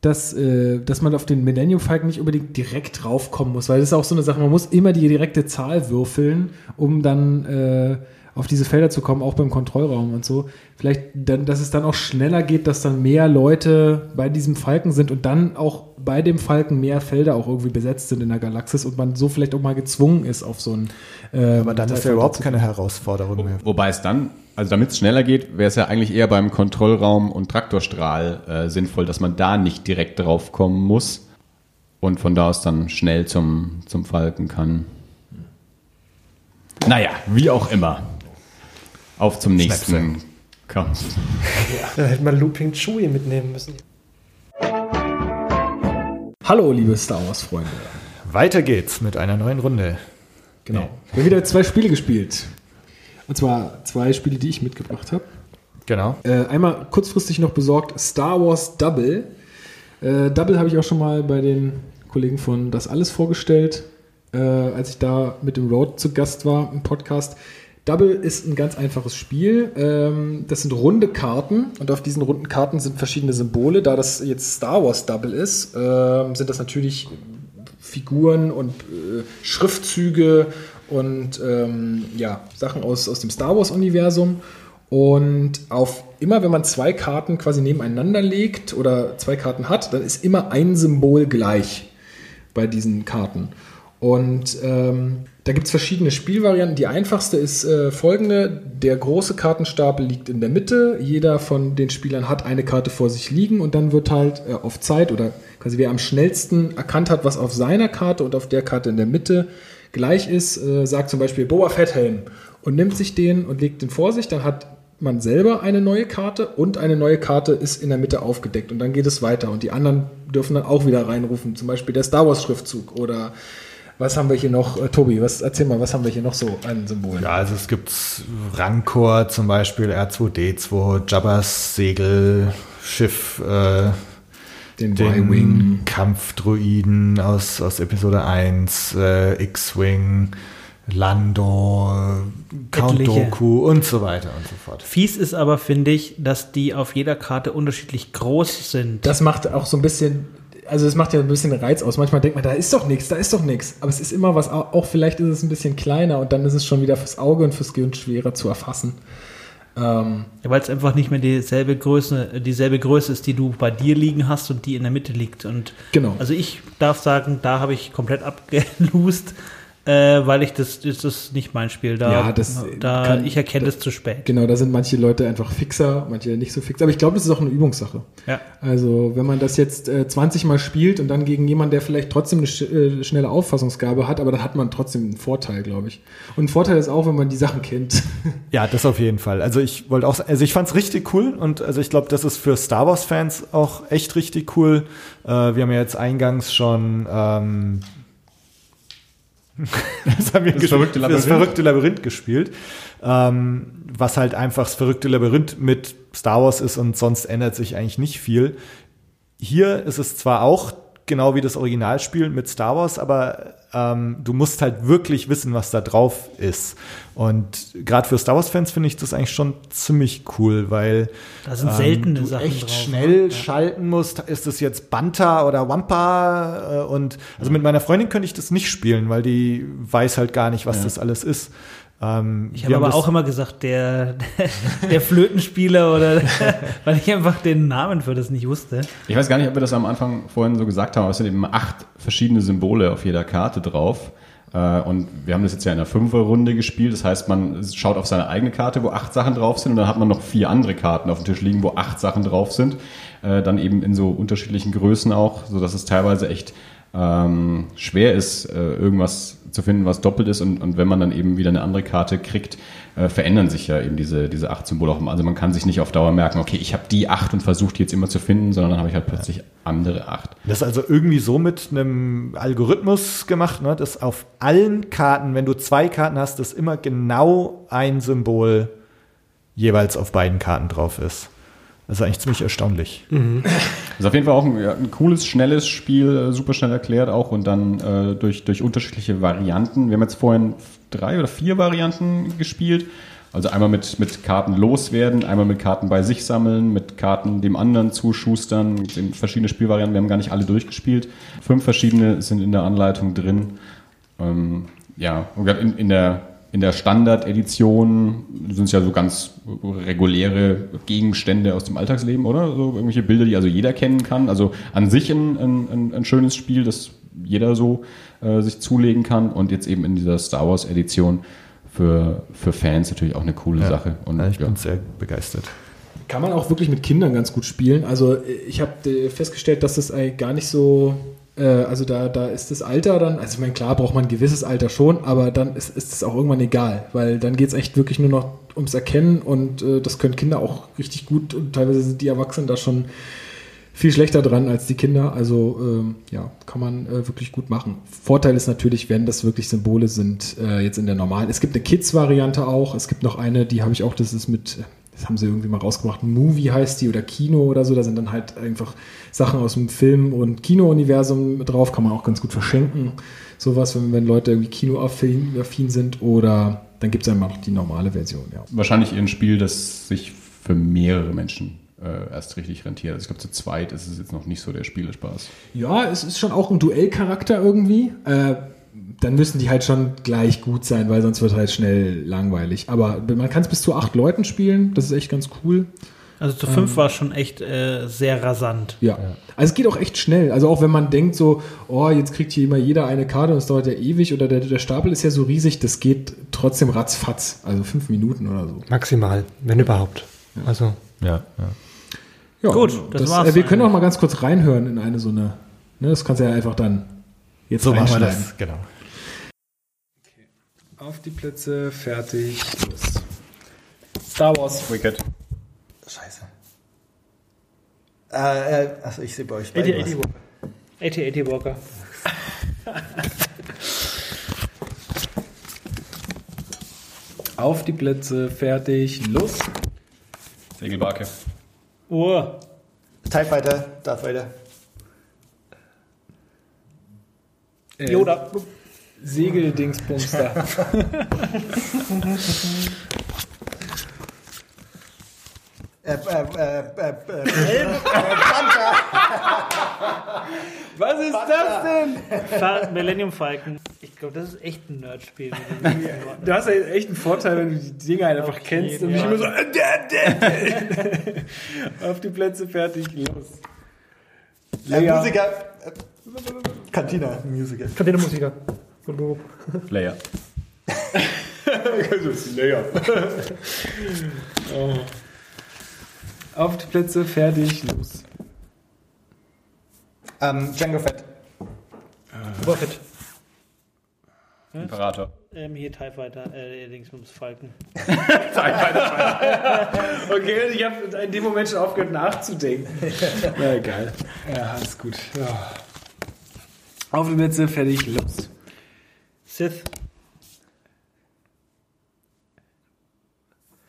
dass, äh, dass man auf den Millennium Falcon nicht unbedingt direkt draufkommen muss, weil das ist auch so eine Sache, man muss immer die direkte Zahl würfeln, um dann äh, auf diese Felder zu kommen, auch beim Kontrollraum und so. Vielleicht, dann, dass es dann auch schneller geht, dass dann mehr Leute bei diesem Falken sind und dann auch bei dem Falken mehr Felder auch irgendwie besetzt sind in der Galaxis und man so vielleicht auch mal gezwungen ist auf so ein. Äh, Aber dann ist ja überhaupt keine Herausforderung mehr. Wobei es dann, also damit es schneller geht, wäre es ja eigentlich eher beim Kontrollraum und Traktorstrahl äh, sinnvoll, dass man da nicht direkt drauf kommen muss und von da aus dann schnell zum, zum Falken kann. Naja, wie auch immer. Auf zum nächsten Snapsack. Kampf. Da hätte man Looping Chewie mitnehmen müssen. Hallo, liebe Star Wars-Freunde. Weiter geht's mit einer neuen Runde. Genau. Wir haben wieder zwei Spiele gespielt. Und zwar zwei Spiele, die ich mitgebracht habe. Genau. Äh, einmal kurzfristig noch besorgt Star Wars Double. Äh, Double habe ich auch schon mal bei den Kollegen von Das Alles vorgestellt, äh, als ich da mit dem Road zu Gast war im Podcast. Double ist ein ganz einfaches Spiel. Ähm, das sind runde Karten und auf diesen runden Karten sind verschiedene Symbole. Da das jetzt Star Wars Double ist, ähm, sind das natürlich Figuren und äh, Schriftzüge und ähm, ja, Sachen aus, aus dem Star Wars-Universum. Und auf immer, wenn man zwei Karten quasi nebeneinander legt oder zwei Karten hat, dann ist immer ein Symbol gleich bei diesen Karten. Und ähm, da gibt es verschiedene Spielvarianten. Die einfachste ist äh, folgende. Der große Kartenstapel liegt in der Mitte. Jeder von den Spielern hat eine Karte vor sich liegen und dann wird halt äh, auf Zeit oder quasi wer am schnellsten erkannt hat, was auf seiner Karte und auf der Karte in der Mitte gleich ist, äh, sagt zum Beispiel Boba Fett Helm und nimmt sich den und legt den vor sich. Dann hat man selber eine neue Karte und eine neue Karte ist in der Mitte aufgedeckt und dann geht es weiter und die anderen dürfen dann auch wieder reinrufen, zum Beispiel der Star Wars Schriftzug oder was haben wir hier noch? Äh, Tobi, was, erzähl mal, was haben wir hier noch so an Symbolen? Ja, also es gibt Rancor zum Beispiel, R2D2, Jabbas Segelschiff, äh, Den, den Y-Wing. Kampfdruiden aus, aus Episode 1, äh, X-Wing, Lando, Count Etliche. Doku und so weiter und so fort. Fies ist aber, finde ich, dass die auf jeder Karte unterschiedlich groß sind. Das macht auch so ein bisschen, also es macht ja ein bisschen Reiz aus. Manchmal denkt man, da ist doch nichts, da ist doch nichts. Aber es ist immer was, au- auch vielleicht ist es ein bisschen kleiner und dann ist es schon wieder fürs Auge und fürs Gehirn schwerer zu erfassen. Ähm, Ja, Weil es einfach nicht mehr dieselbe Größe, dieselbe Größe ist, die du bei dir liegen hast und die in der Mitte liegt. Und Genau. Also ich darf sagen, da habe ich komplett abgelust, äh, weil ich das, das ist nicht mein Spiel. Da, Ja, das da kann- ich erkenne das zu spät. genau, da sind manche Leute einfach fixer, manche nicht so fix. Aber ich glaube, das ist auch eine Übungssache. Ja. Also, wenn man das jetzt äh, 20 Mal spielt und dann gegen jemanden, der vielleicht trotzdem eine sch äh, schnelle Auffassungsgabe hat, aber da hat man trotzdem einen Vorteil, glaube ich. Und ein Vorteil ist auch, wenn man die Sachen kennt. Ja, das auf jeden Fall. Also ich wollte auch, also ich fand's richtig cool und also ich glaube, das ist für Star Wars Fans auch echt richtig cool. Äh, wir haben ja jetzt eingangs schon ähm, das, haben wir Das verrückte das Labyrinth. verrückte Labyrinth gespielt, ähm, was halt einfach das verrückte Labyrinth mit Star Wars ist und sonst ändert sich eigentlich nicht viel. Hier ist es zwar auch genau wie das Originalspiel mit Star Wars, aber ähm, du musst halt wirklich wissen, was da drauf ist. Und gerade für Star Wars-Fans finde ich das eigentlich schon ziemlich cool, weil Da sind seltene du Sachen echt drauf, schnell ne? schalten musst. Ist es jetzt Banta oder Wampa? Äh, und also mit meiner Freundin könnte ich das nicht spielen, weil die weiß halt gar nicht, was das alles ist. Ähm, Ich habe aber auch immer gesagt, der, der Flötenspieler oder weil ich einfach den Namen für das nicht wusste. Ich weiß gar nicht, ob wir das am Anfang vorhin so gesagt haben, aber es sind eben acht verschiedene Symbole auf jeder Karte drauf. Äh, Und wir haben das jetzt ja in einer Fünferrunde gespielt. Das heißt, man schaut auf seine eigene Karte, wo acht Sachen drauf sind, und dann hat man noch vier andere Karten auf dem Tisch liegen, wo acht Sachen drauf sind. Äh, Dann eben in so unterschiedlichen Größen auch, sodass es teilweise echt ähm, schwer ist, äh, irgendwas zu finden, was doppelt ist. Und, und wenn man dann eben wieder eine andere Karte kriegt, äh, verändern sich ja eben diese, diese acht Symbole auch immer. Also man kann sich nicht auf Dauer merken, okay, ich habe die acht und versuche die jetzt immer zu finden, sondern dann habe ich halt plötzlich andere acht. Das ist also irgendwie so mit einem Algorithmus gemacht, ne, dass auf allen Karten, wenn du zwei Karten hast, dass immer genau ein Symbol jeweils auf beiden Karten drauf ist. Das ist eigentlich ziemlich erstaunlich. Das ist auf jeden Fall auch ein, ein cooles, schnelles Spiel, äh, super schnell erklärt auch und dann äh, durch, durch unterschiedliche Varianten. Wir haben jetzt vorhin drei oder vier Varianten gespielt. Also einmal mit, mit Karten loswerden, einmal mit Karten bei sich sammeln, mit Karten dem anderen zuschustern, verschiedene Spielvarianten, wir haben gar nicht alle durchgespielt. Fünf verschiedene sind in der Anleitung drin. Ähm, ja, und in, in der, in der Standard-Edition sind es ja so ganz reguläre Gegenstände aus dem Alltagsleben, oder? So irgendwelche Bilder, die also jeder kennen kann. Also an sich ein, ein, ein schönes Spiel, das jeder so äh, sich zulegen kann. Und jetzt eben in dieser Star Wars-Edition für, für Fans natürlich auch eine coole Sache. Und, Ja, ich ja. bin sehr begeistert. Kann man auch wirklich mit Kindern ganz gut spielen. Also äh, ich habe äh, festgestellt, dass das eigentlich gar nicht so, äh, also da, da ist das Alter dann, also ich meine, klar braucht man ein gewisses Alter schon, aber dann ist, ist es auch irgendwann egal, weil dann geht es echt wirklich nur noch ums Erkennen und äh, das können Kinder auch richtig gut und teilweise sind die Erwachsenen da schon viel schlechter dran als die Kinder. Also ähm, ja, kann man äh, wirklich gut machen. Vorteil ist natürlich, wenn das wirklich Symbole sind, äh, jetzt in der normalen. Es gibt eine Kids-Variante auch. Es gibt noch eine, die habe ich auch, das ist mit, das haben sie irgendwie mal rausgebracht, Movie heißt die oder Kino oder so. Da sind dann halt einfach Sachen aus dem Film- und Kino-Universum drauf. Kann man auch ganz gut verschenken. Sowas, wenn, wenn Leute irgendwie kinoaffin affin sind. Oder dann gibt es einmal noch die normale Version, ja. Wahrscheinlich ein Spiel, das sich für mehrere Menschen äh, erst richtig rentiert. Also ich glaube, zu zweit ist es jetzt noch nicht so der Spielespaß. Ja, es ist schon auch ein Duellcharakter irgendwie. Äh, dann müssen die halt schon gleich gut sein, weil sonst wird halt schnell langweilig. Aber man kann es bis zu acht Leuten spielen. Das ist echt ganz cool. Also zu fünf war es schon echt äh, sehr rasant. Ja. Also es geht auch echt schnell. Also auch wenn man denkt so, oh, jetzt kriegt hier immer jeder eine Karte und es dauert ja ewig oder der, der Stapel ist ja so riesig, das geht trotzdem ratzfatz. Also fünf Minuten oder so. Maximal, wenn überhaupt. Also, Ja, ja. Ja, Gut, das war's Äh, wir können auch mal ganz kurz reinhören in eine so eine. Ne, das kannst du ja einfach dann jetzt So machen wir das, genau. Auf die Plätze, fertig, los. Star Wars. Wicked. Scheiße. Äh, äh, achso, ich sehe bei euch beiden 80 was. Walker. 80 Walker. Auf die Plätze, fertig, los. Segelbarke. Uhr. TIE Fighter, Darth Vader. Äh, Yoda. Segeldingsbums da. Äh, äh, äh, Panther. Was ist das denn? Fa Millennium Falcon. Ich glaube, das ist echt ein Nerdspiel. Du hast ja echt einen Vorteil, wenn du die Dinge halt einfach kennst und nicht immer so. äh, Auf die Plätze, fertig, los. Äh. Musiker. Äh, Cantina Musiker. Kantinemusiker. Hallo. Leia. Leia. oh. Auf die Plätze, fertig, los. Ähm, Django Fett. Buffett. Imperator. ähm, hier TIE Fighter, äh, Dingsbums Falken. Okay, ich habe in dem Moment schon aufgehört nachzudenken. Na egal. Ja, alles gut. Ja. Auf die Plätze, fertig, los. Sith.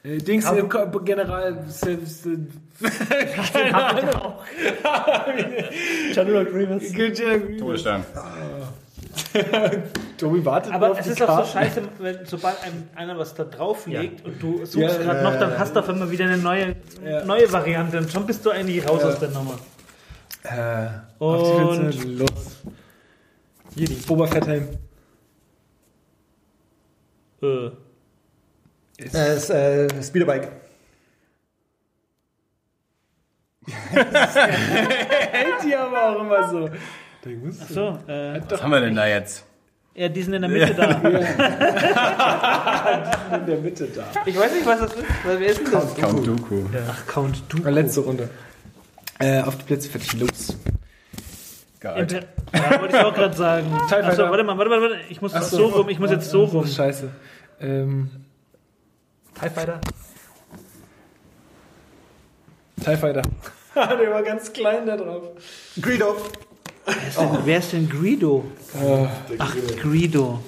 Äh, Dings, äh, Ko- General. Keine Ahnung. Chanula Grievous. Todesstern. Tobi wartet Aber auf es die ist doch so Karten. scheiße, wenn, sobald einem einer was da drauflegt und du suchst Ja, gerade ja, noch, ja, dann ja. hast du auf einmal wieder eine neue, Ja. neue Variante und schon bist du eigentlich raus aus der Nummer. Äh, auf die Und los. Jedi. Boba Fetthelm. Äh, Äh, ist, äh, Speederbike. Hält die aber auch immer so. so, äh, Was haben wir denn da jetzt? ja, die sind in der Mitte da. In der Mitte da. Ich weiß nicht, was das ist. Wer ist denn das? Count Dooku. Ach, Count du. Letzte Runde. Äh, auf die Plätze, fertig, los. Imper ja, wollte ich auch gerade sagen. Achso, warte mal, warte mal, warte. Ich muss Ach so rum, ich muss jetzt so rum. Scheiße. Ähm, TIE Fighter. TIE Fighter. Der war ganz klein da drauf. Greedo. Wer ist denn Greedo? Ach, Greedo.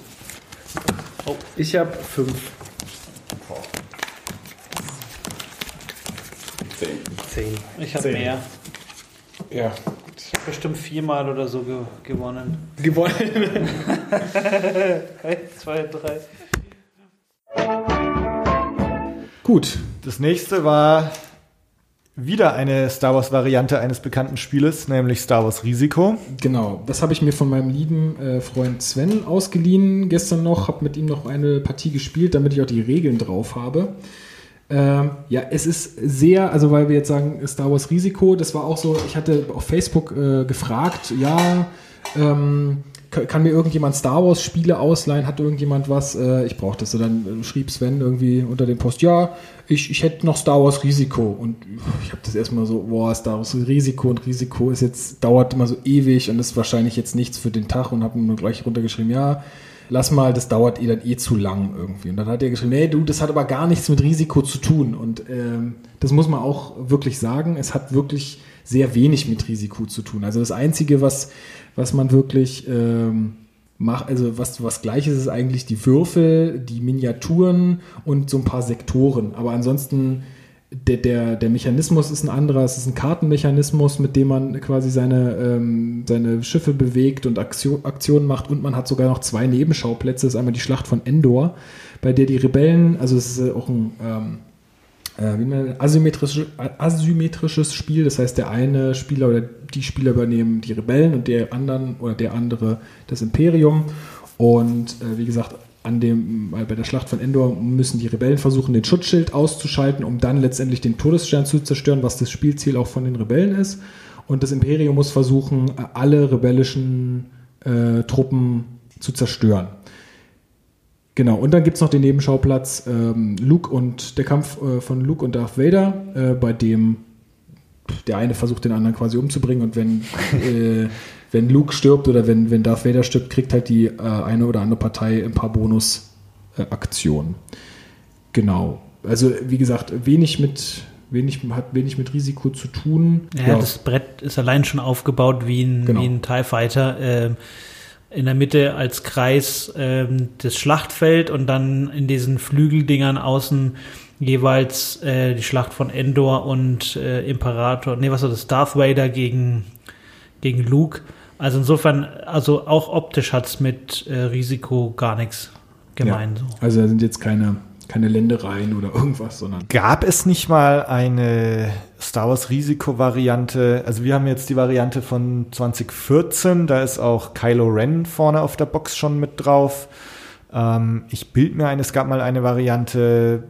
Ich habe fünf. Zehn. Ich habe mehr. Ja. Bestimmt viermal oder so ge gewonnen. Gewonnen. Eins, zwei, drei. Gut, das nächste war wieder eine Star Wars-Variante eines bekannten Spieles, nämlich Star Wars Risiko. Genau, das habe ich mir von meinem lieben äh, Freund Sven ausgeliehen gestern noch, habe mit ihm noch eine Partie gespielt, damit ich auch die Regeln drauf habe. Ähm, ja, es ist sehr, also weil wir jetzt sagen Star Wars Risiko, das war auch so, ich hatte auf Facebook äh, gefragt, ja, ähm, kann mir irgendjemand Star Wars Spiele ausleihen? Hat irgendjemand was? Äh, ich brauche das. Und dann äh, schrieb Sven irgendwie unter dem Post, ja, ich, ich hätte noch Star Wars Risiko. Und ich habe das erstmal so, boah, Star Wars Risiko und Risiko ist jetzt, dauert immer so ewig und ist wahrscheinlich jetzt nichts für den Tag und habe nur gleich runtergeschrieben, ja, lass mal, das dauert eh dann eh zu lang irgendwie. Und dann hat er geschrieben, nee, du, das hat aber gar nichts mit Risiko zu tun. Und ähm, das muss man auch wirklich sagen. Es hat wirklich sehr wenig mit Risiko zu tun. Also das Einzige, was, was man wirklich ähm, macht, also was, was gleich ist, ist eigentlich die Würfel, die Miniaturen und so ein paar Sektoren. Aber ansonsten der, der, der Mechanismus ist ein anderer. Es ist ein Kartenmechanismus, mit dem man quasi seine, ähm, seine Schiffe bewegt und Aktion, Aktionen macht. Und man hat sogar noch zwei Nebenschauplätze. Das ist einmal die Schlacht von Endor, bei der die Rebellen, also es ist äh, auch ein ähm, äh, wie man, asymmetrisch, asymmetrisches Spiel. Das heißt, der eine Spieler oder die Spieler übernehmen die Rebellen und der anderen oder der andere das Imperium. Und äh, wie gesagt, an dem, bei der Schlacht von Endor müssen die Rebellen versuchen, den Schutzschild auszuschalten, um dann letztendlich den Todesstern zu zerstören, was das Spielziel auch von den Rebellen ist. Und das Imperium muss versuchen, alle rebellischen äh, Truppen zu zerstören. Genau, und dann gibt es noch den Nebenschauplatz ähm, Luke und der Kampf äh, von Luke und Darth Vader, äh, bei dem der eine versucht, den anderen quasi umzubringen und wenn, äh, wenn Luke stirbt oder wenn, wenn Darth Vader stirbt, kriegt halt die äh, eine oder andere Partei ein paar Bonus-Aktionen. genau. Also, wie gesagt, wenig mit, wenig, hat wenig mit Risiko zu tun. Ja, das Brett ist allein schon aufgebaut wie ein, Genau. wie ein TIE Fighter. Ähm, in der Mitte als Kreis ähm, das Schlachtfeld und dann in diesen Flügeldingern außen jeweils äh, die Schlacht von Endor und äh, Imperator, nee, was war das, Darth Vader gegen, gegen Luke. Also insofern, also auch optisch hat's mit äh, Risiko gar nichts gemein. So. Also da sind jetzt keine, keine Ländereien oder irgendwas, sondern Gab es nicht mal eine Star Wars Risiko-Variante? Also wir haben jetzt die Variante von 2014, da ist auch Kylo Ren vorne auf der Box schon mit drauf. Ähm, ich bild mir ein, es gab mal eine Variante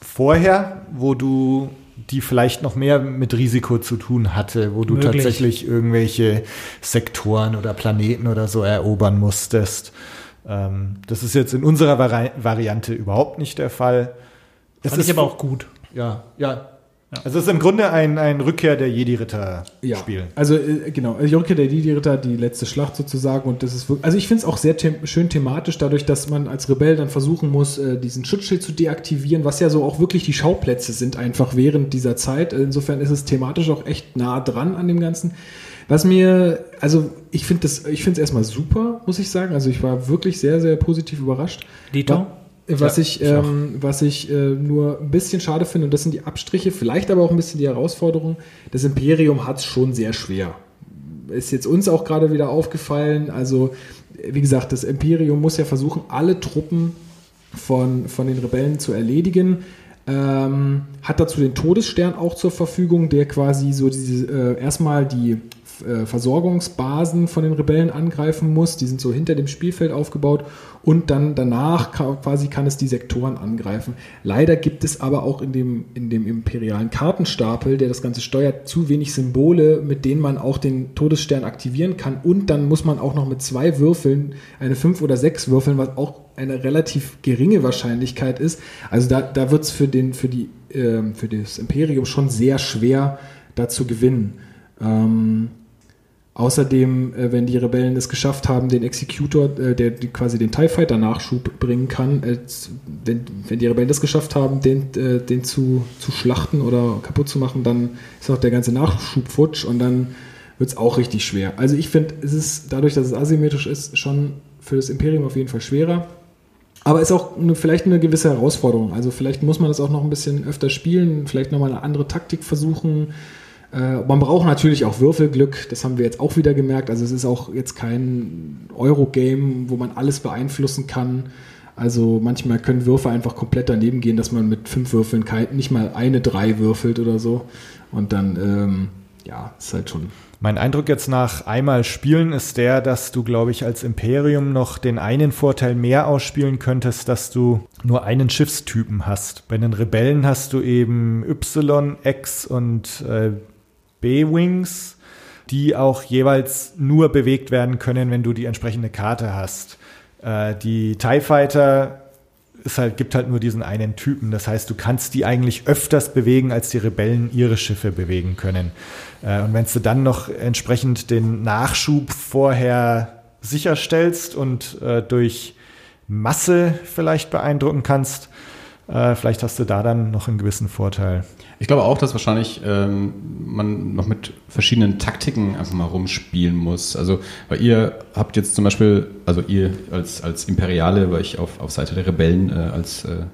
vorher, wo du die vielleicht noch mehr mit Risiko zu tun hatte, wo du Möglich. tatsächlich irgendwelche Sektoren oder Planeten oder so erobern musstest. Ähm, das ist jetzt in unserer Vari Variante überhaupt nicht der Fall. Es Fand ich aber auch gut. ja, ja. Also es ist im Grunde ein, ein Rückkehr der Jedi-Ritter-Spiel. Also äh, genau, also die Rückkehr der Jedi-Ritter, die letzte Schlacht sozusagen und das ist wirklich, also ich finde es auch sehr them schön thematisch, dadurch, dass man als Rebell dann versuchen muss, äh, diesen Schutzschild zu deaktivieren, was ja so auch wirklich die Schauplätze sind einfach während dieser Zeit. Insofern ist es thematisch auch echt nah dran an dem Ganzen. Was mir, also ich finde das, ich finde es erstmal super, muss ich sagen. Also ich war wirklich sehr, sehr positiv überrascht. Dito? Wa- Was Ja, ich, ähm, was ich äh, nur ein bisschen schade finde, und das sind die Abstriche, vielleicht aber auch ein bisschen die Herausforderung, das Imperium hat es schon sehr schwer. Ist jetzt uns auch gerade wieder aufgefallen. Also, wie gesagt, das Imperium muss ja versuchen, alle Truppen von, von den Rebellen zu erledigen. Ähm, hat dazu den Todesstern auch zur Verfügung, der quasi so diese äh, erstmal die äh, Versorgungsbasen von den Rebellen angreifen muss. Die sind so hinter dem Spielfeld aufgebaut und dann danach quasi kann es die Sektoren angreifen. Leider gibt es aber auch in dem, in dem imperialen Kartenstapel, der das Ganze steuert, zu wenig Symbole, mit denen man auch den Todesstern aktivieren kann. Und dann muss man auch noch mit zwei Würfeln, eine 5 oder 6 würfeln, was auch eine relativ geringe Wahrscheinlichkeit ist. Also da, da wird es für, für, ähm, für das Imperium schon sehr schwer, da zu gewinnen. Ähm, Außerdem, äh, wenn die Rebellen es geschafft haben, den Executor, äh, der die quasi den TIE Fighter Nachschub bringen kann, äh, wenn, wenn die Rebellen es geschafft haben, den, äh, den zu, zu schlachten oder kaputt zu machen, dann ist auch der ganze Nachschub futsch und dann wird es auch richtig schwer. Also ich finde, es ist dadurch, dass es asymmetrisch ist, schon für das Imperium auf jeden Fall schwerer. Aber ist auch eine, vielleicht eine gewisse Herausforderung. Also vielleicht muss man das auch noch ein bisschen öfter spielen, vielleicht nochmal eine andere Taktik versuchen. Äh, man braucht natürlich auch Würfelglück, das haben wir jetzt auch wieder gemerkt. Also es ist auch jetzt kein Eurogame, wo man alles beeinflussen kann. Also manchmal können Würfe einfach komplett daneben gehen, dass man mit fünf Würfeln nicht mal eine drei würfelt oder so. Und dann, ähm, ja, ist halt schon mein Eindruck jetzt nach einmal Spielen ist der, dass du, glaube ich, als Imperium noch den einen Vorteil mehr ausspielen könntest, dass du nur einen Schiffstypen hast. Bei den Rebellen hast du eben Y, X und äh, B-Wings, die auch jeweils nur bewegt werden können, wenn du die entsprechende Karte hast. Äh, die TIE Fighter es halt, gibt halt nur diesen einen Typen. Das heißt, du kannst die eigentlich öfters bewegen, als die Rebellen ihre Schiffe bewegen können. Äh, und wenn du dann noch entsprechend den Nachschub vorher sicherstellst und äh, durch Masse vielleicht beeindrucken kannst, vielleicht hast du da dann noch einen gewissen Vorteil. Ich glaube auch, dass wahrscheinlich ähm, man noch mit verschiedenen Taktiken einfach mal rumspielen muss. Also, weil ihr habt jetzt zum Beispiel, also ihr als, als Imperiale, weil ich auf, auf Seite der Rebellen äh, als äh,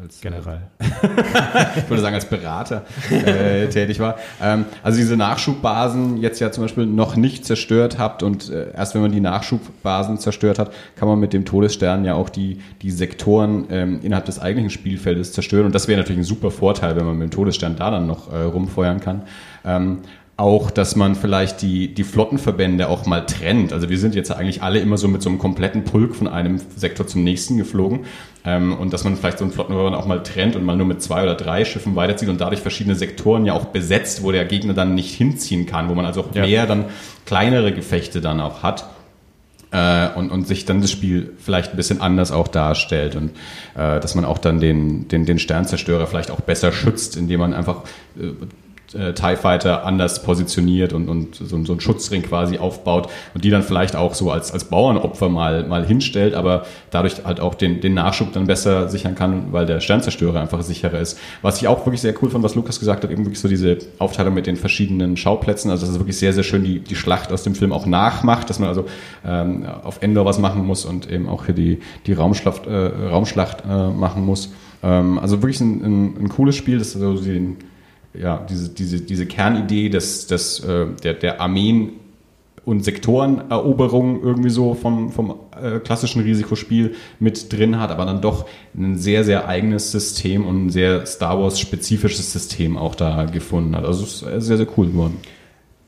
als General. ich würde sagen, als Berater äh, tätig war. Ähm, also diese Nachschubbasen jetzt ja zum Beispiel noch nicht zerstört habt und äh, erst wenn man die Nachschubbasen zerstört hat, kann man mit dem Todesstern ja auch die, die Sektoren ähm, innerhalb des eigentlichen Spielfeldes zerstören. Und das wäre natürlich ein super Vorteil, wenn man mit dem Todesstern da dann noch äh, rumfeuern kann. Ähm, auch, dass man vielleicht die, die Flottenverbände auch mal trennt. Also wir sind jetzt eigentlich alle immer so mit so einem kompletten Pulk von einem Sektor zum nächsten geflogen. Ähm, und dass man vielleicht so einen Flottenverband auch mal trennt und mal nur mit zwei oder drei Schiffen weiterzieht und dadurch verschiedene Sektoren ja auch besetzt, wo der Gegner dann nicht hinziehen kann, wo man also auch ja. mehr dann kleinere Gefechte dann auch hat. Äh, und, und sich dann das Spiel vielleicht ein bisschen anders auch darstellt und äh, dass man auch dann den, den, den Sternzerstörer vielleicht auch besser schützt, indem man einfach äh, äh, TIE Fighter anders positioniert und, und so, so einen Schutzring quasi aufbaut und die dann vielleicht auch so als, als Bauernopfer mal, mal hinstellt, aber dadurch halt auch den, den Nachschub dann besser sichern kann, weil der Sternzerstörer einfach sicherer ist. Was ich auch wirklich sehr cool fand, was Lukas gesagt hat, eben wirklich so diese Aufteilung mit den verschiedenen Schauplätzen, also dass es wirklich sehr, sehr schön die, die Schlacht aus dem Film auch nachmacht, dass man also ähm, auf Endor was machen muss und eben auch hier die, die Raumschlacht, äh, Raumschlacht äh, machen muss. Ähm, also wirklich ein, ein, ein cooles Spiel, das so den ja, diese, diese, diese Kernidee des, des, äh, der, der Armeen und Sektoreneroberung irgendwie so vom, vom äh, klassischen Risikospiel mit drin hat, aber dann doch ein sehr, sehr eigenes System und ein sehr Star Wars-spezifisches System auch da gefunden hat. Also es ist sehr, sehr cool geworden.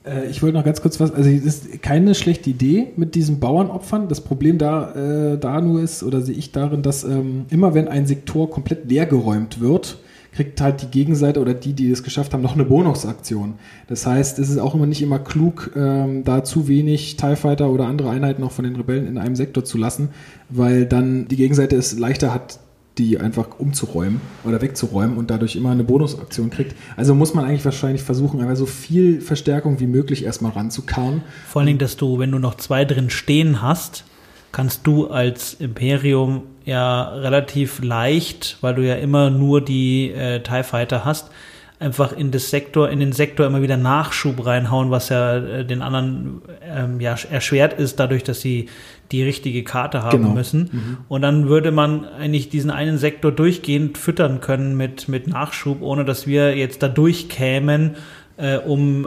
Äh, ich wollte noch ganz kurz was, also es ist keine schlechte Idee mit diesen Bauernopfern. Das Problem da, äh, da nur ist, oder sehe ich darin, dass ähm, immer wenn ein Sektor komplett leergeräumt wird, kriegt halt die Gegenseite oder die, die es geschafft haben, noch eine Bonusaktion. Das heißt, es ist auch immer nicht immer klug, ähm, da zu wenig TIE Fighter oder andere Einheiten auch von den Rebellen in einem Sektor zu lassen, weil dann die Gegenseite es leichter hat, die einfach umzuräumen oder wegzuräumen und dadurch immer eine Bonusaktion kriegt. Also muss man eigentlich wahrscheinlich versuchen, einfach so viel Verstärkung wie möglich erstmal ranzukarren. Vor allen Dingen, dass du, wenn du noch zwei drin stehen hast, kannst du als Imperium ja relativ leicht, weil du ja immer nur die äh, TIE Fighter hast, einfach in das Sektor, in den Sektor immer wieder Nachschub reinhauen, was ja äh, den anderen ähm, ja erschwert ist, dadurch, dass sie die richtige Karte haben genau. müssen. Mhm. Und dann würde man eigentlich diesen einen Sektor durchgehend füttern können mit, mit Nachschub, ohne dass wir jetzt da durchkämen, äh, um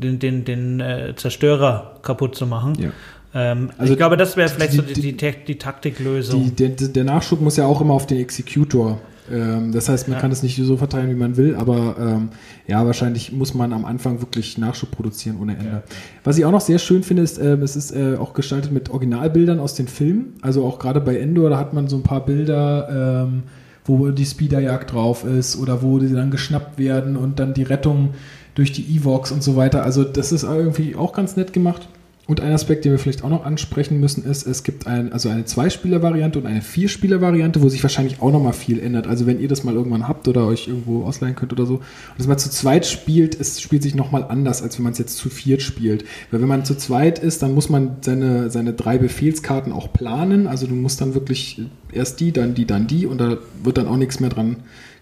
den, den, den äh, Zerstörer kaputt zu machen. Ja. Ähm, also ich glaube, das wäre vielleicht die, so die, die, die Taktiklösung. Der, der, Nachschub muss ja auch immer auf den Executor. Ähm, das heißt, man ja. kann es nicht so verteilen, wie man will, aber ähm, ja, wahrscheinlich muss man am Anfang wirklich Nachschub produzieren ohne Ende. Ja. Was ich auch noch sehr schön finde, ist, äh, es ist äh, auch gestaltet mit Originalbildern aus den Filmen. Also auch gerade bei Endor, da hat man so ein paar Bilder, ähm, wo die Speederjagd drauf ist oder wo die dann geschnappt werden und dann die Rettung durch die Evox und so weiter. Also das ist irgendwie auch ganz nett gemacht. Und ein Aspekt, den wir vielleicht auch noch ansprechen müssen, ist, es gibt ein, also eine Zwei-Spieler-Variante und eine Vier-Spieler-Variante, wo sich wahrscheinlich auch nochmal viel ändert. Also wenn ihr das mal irgendwann habt oder euch irgendwo ausleihen könnt oder so, und das mal zu zweit spielt, es spielt sich nochmal anders, als wenn man es jetzt zu viert spielt. Weil wenn man zu zweit ist, dann muss man seine, seine drei Befehlskarten auch planen. Also du musst dann wirklich erst die, dann die, dann die und da wird dann auch nichts mehr dran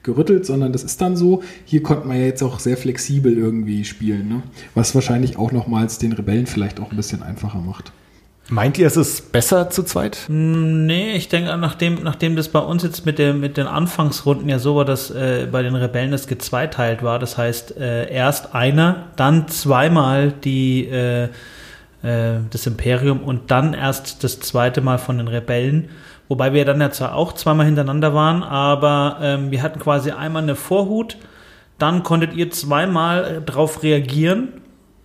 gerüttelt, sondern das ist dann so. Hier konnte man ja jetzt auch sehr flexibel irgendwie spielen, ne? was wahrscheinlich auch nochmals den Rebellen vielleicht auch ein bisschen einfacher macht. Meint ihr, es ist besser zu zweit? Nee, ich denke, nachdem, nachdem das bei uns jetzt mit, der, mit den Anfangsrunden ja so war, dass äh, bei den Rebellen das gezweiteilt war, das heißt äh, erst einer, dann zweimal die, äh, äh, das Imperium und dann erst das zweite Mal von den Rebellen. Wobei wir dann ja zwar auch zweimal hintereinander waren, aber ähm, wir hatten quasi einmal eine Vorhut, dann konntet ihr zweimal drauf reagieren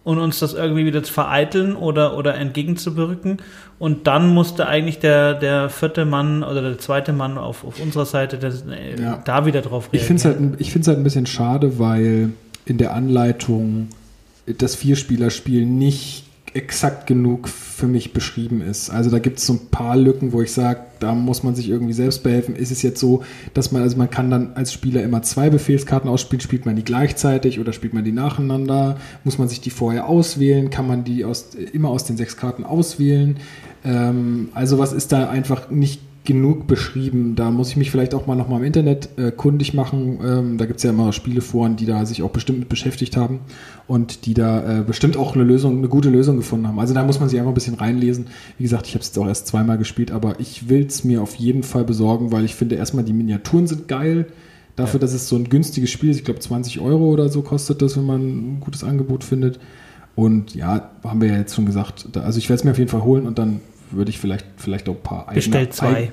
und uns das irgendwie wieder zu vereiteln oder, oder entgegenzuwirken. Und dann musste eigentlich der, der vierte Mann oder der zweite Mann auf, auf unserer Seite das, äh, Ja. da wieder drauf Ich finde es halt, halt ein bisschen schade, weil in der Anleitung das Vierspielerspiel nicht exakt genug für mich beschrieben ist. Also da gibt es so ein paar Lücken, wo ich sage, da muss man sich irgendwie selbst behelfen. Ist es jetzt so, dass man, also man kann dann als Spieler immer zwei Befehlskarten ausspielen, spielt man die gleichzeitig oder spielt man die nacheinander? Muss man sich die vorher auswählen? Kann man die aus, immer aus den sechs Karten auswählen? Ähm, also was ist da einfach nicht genug beschrieben. Da muss ich mich vielleicht auch mal nochmal im Internet äh, kundig machen. Ähm, da gibt es ja immer Spieleforen, die da sich auch bestimmt mit beschäftigt haben und die da äh, bestimmt auch eine Lösung, eine gute Lösung gefunden haben. Also da muss man sich einfach ein bisschen reinlesen. Wie gesagt, ich habe es jetzt auch erst zweimal gespielt, aber ich will es mir auf jeden Fall besorgen, weil ich finde erstmal die Miniaturen sind geil. Dafür, dass es so ein günstiges Spiel ist, ich glaube 20 Euro oder so kostet das, wenn man ein gutes Angebot findet. Und ja, haben wir ja jetzt schon gesagt, also ich werde es mir auf jeden Fall holen und dann würde ich vielleicht, vielleicht auch ein paar eigene, Bestellt zwei.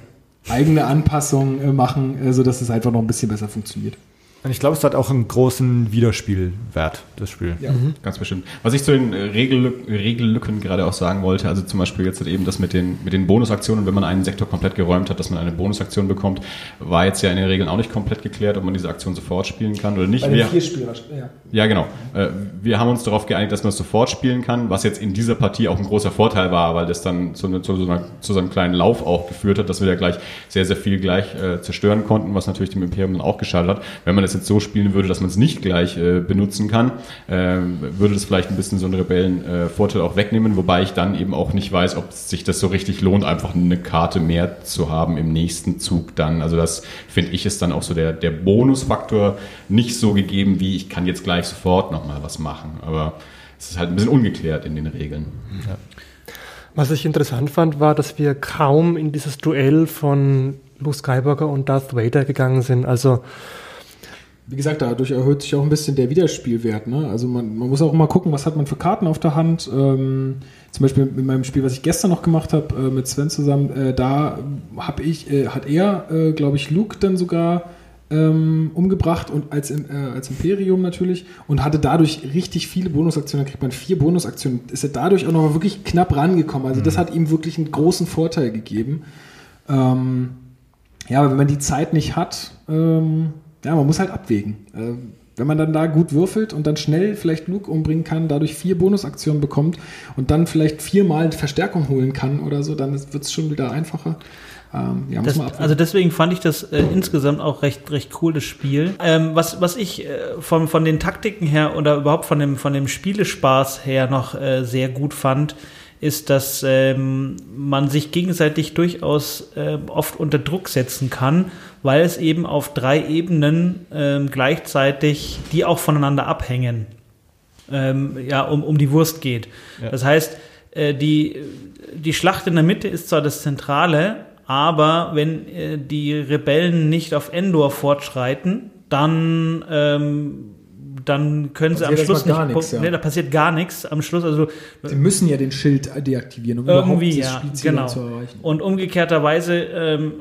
Eig- eigene Anpassungen äh, machen, äh, sodass es einfach noch ein bisschen besser funktioniert. Und ich glaube, es hat auch einen großen Wiederspielwert, das Spiel. Ja. Ganz bestimmt. Was ich zu den Regellücken, Regellücken gerade auch sagen wollte, also zum Beispiel jetzt halt eben das mit den, mit den Bonusaktionen, wenn man einen Sektor komplett geräumt hat, dass man eine Bonusaktion bekommt, war jetzt ja in den Regeln auch nicht komplett geklärt, ob man diese Aktion sofort spielen kann oder nicht. Wir, Vierspieler, ja. ja, genau. Äh, Wir haben uns darauf geeinigt, dass man es sofort spielen kann, was jetzt in dieser Partie auch ein großer Vorteil war, weil das dann zu, ne- zu, so, einer, zu so einem kleinen Lauf auch geführt hat, dass wir da gleich sehr, sehr viel gleich äh, zerstören konnten, was natürlich dem Imperium dann auch geschadet hat. Wenn man das jetzt so spielen würde, dass man es nicht gleich äh, benutzen kann, äh, würde das vielleicht ein bisschen so einen Rebellen-Vorteil äh, Vorteil auch wegnehmen, wobei ich dann eben auch nicht weiß, ob sich das so richtig lohnt, einfach eine Karte mehr zu haben im nächsten Zug dann. Also das finde ich ist dann auch so der, der Bonusfaktor nicht so gegeben, wie ich kann jetzt gleich sofort nochmal was machen. Aber es ist halt ein bisschen ungeklärt in den Regeln. Was ich interessant fand, war, dass wir kaum in dieses Duell von Luke Skywalker und Darth Vader gegangen sind. Also Wie gesagt, dadurch erhöht sich auch ein bisschen der Wiederspielwert. Ne? Also man, man muss auch mal gucken, was hat man für Karten auf der Hand. Ähm, zum Beispiel mit meinem Spiel, was ich gestern noch gemacht habe, äh, mit Sven zusammen, äh, da hab ich, äh, hat er, äh, glaube ich, Luke dann sogar ähm, umgebracht und als, äh, als Imperium natürlich und hatte dadurch richtig viele Bonusaktionen. Da kriegt man vier Bonusaktionen. Ist er dadurch auch noch wirklich knapp rangekommen. Also das hat ihm wirklich einen großen Vorteil gegeben. Ähm, ja, aber wenn man die Zeit nicht hat, ähm, ja, man muss halt abwägen. Ähm, wenn man dann da gut würfelt und dann schnell vielleicht Luke umbringen kann, dadurch vier Bonusaktionen bekommt und dann vielleicht viermal Verstärkung holen kann oder so, dann wird es schon wieder einfacher. Ähm, ja, muss Das, man abwägen. also deswegen fand ich das äh, insgesamt auch recht, recht cool, das Spiel. Ähm, was, was ich äh, von, von den Taktiken her oder überhaupt von dem, von dem Spielespaß her noch äh, sehr gut fand, ist, dass ähm, man sich gegenseitig durchaus äh, oft unter Druck setzen kann, weil es eben auf drei Ebenen ähm, gleichzeitig, die auch voneinander abhängen, ähm, ja, um, um die Wurst geht. Das heißt, äh, die, die Schlacht in der Mitte ist zwar das Zentrale, aber wenn äh, die Rebellen nicht auf Endor fortschreiten, dann, ähm, dann können sie am Schluss nicht. nichts, ja. Nee, da passiert gar nichts. Am Schluss, also Sie müssen ja den Schild deaktivieren, um irgendwie, ja, Spielziel genau. zu erreichen. Und umgekehrterweise ähm,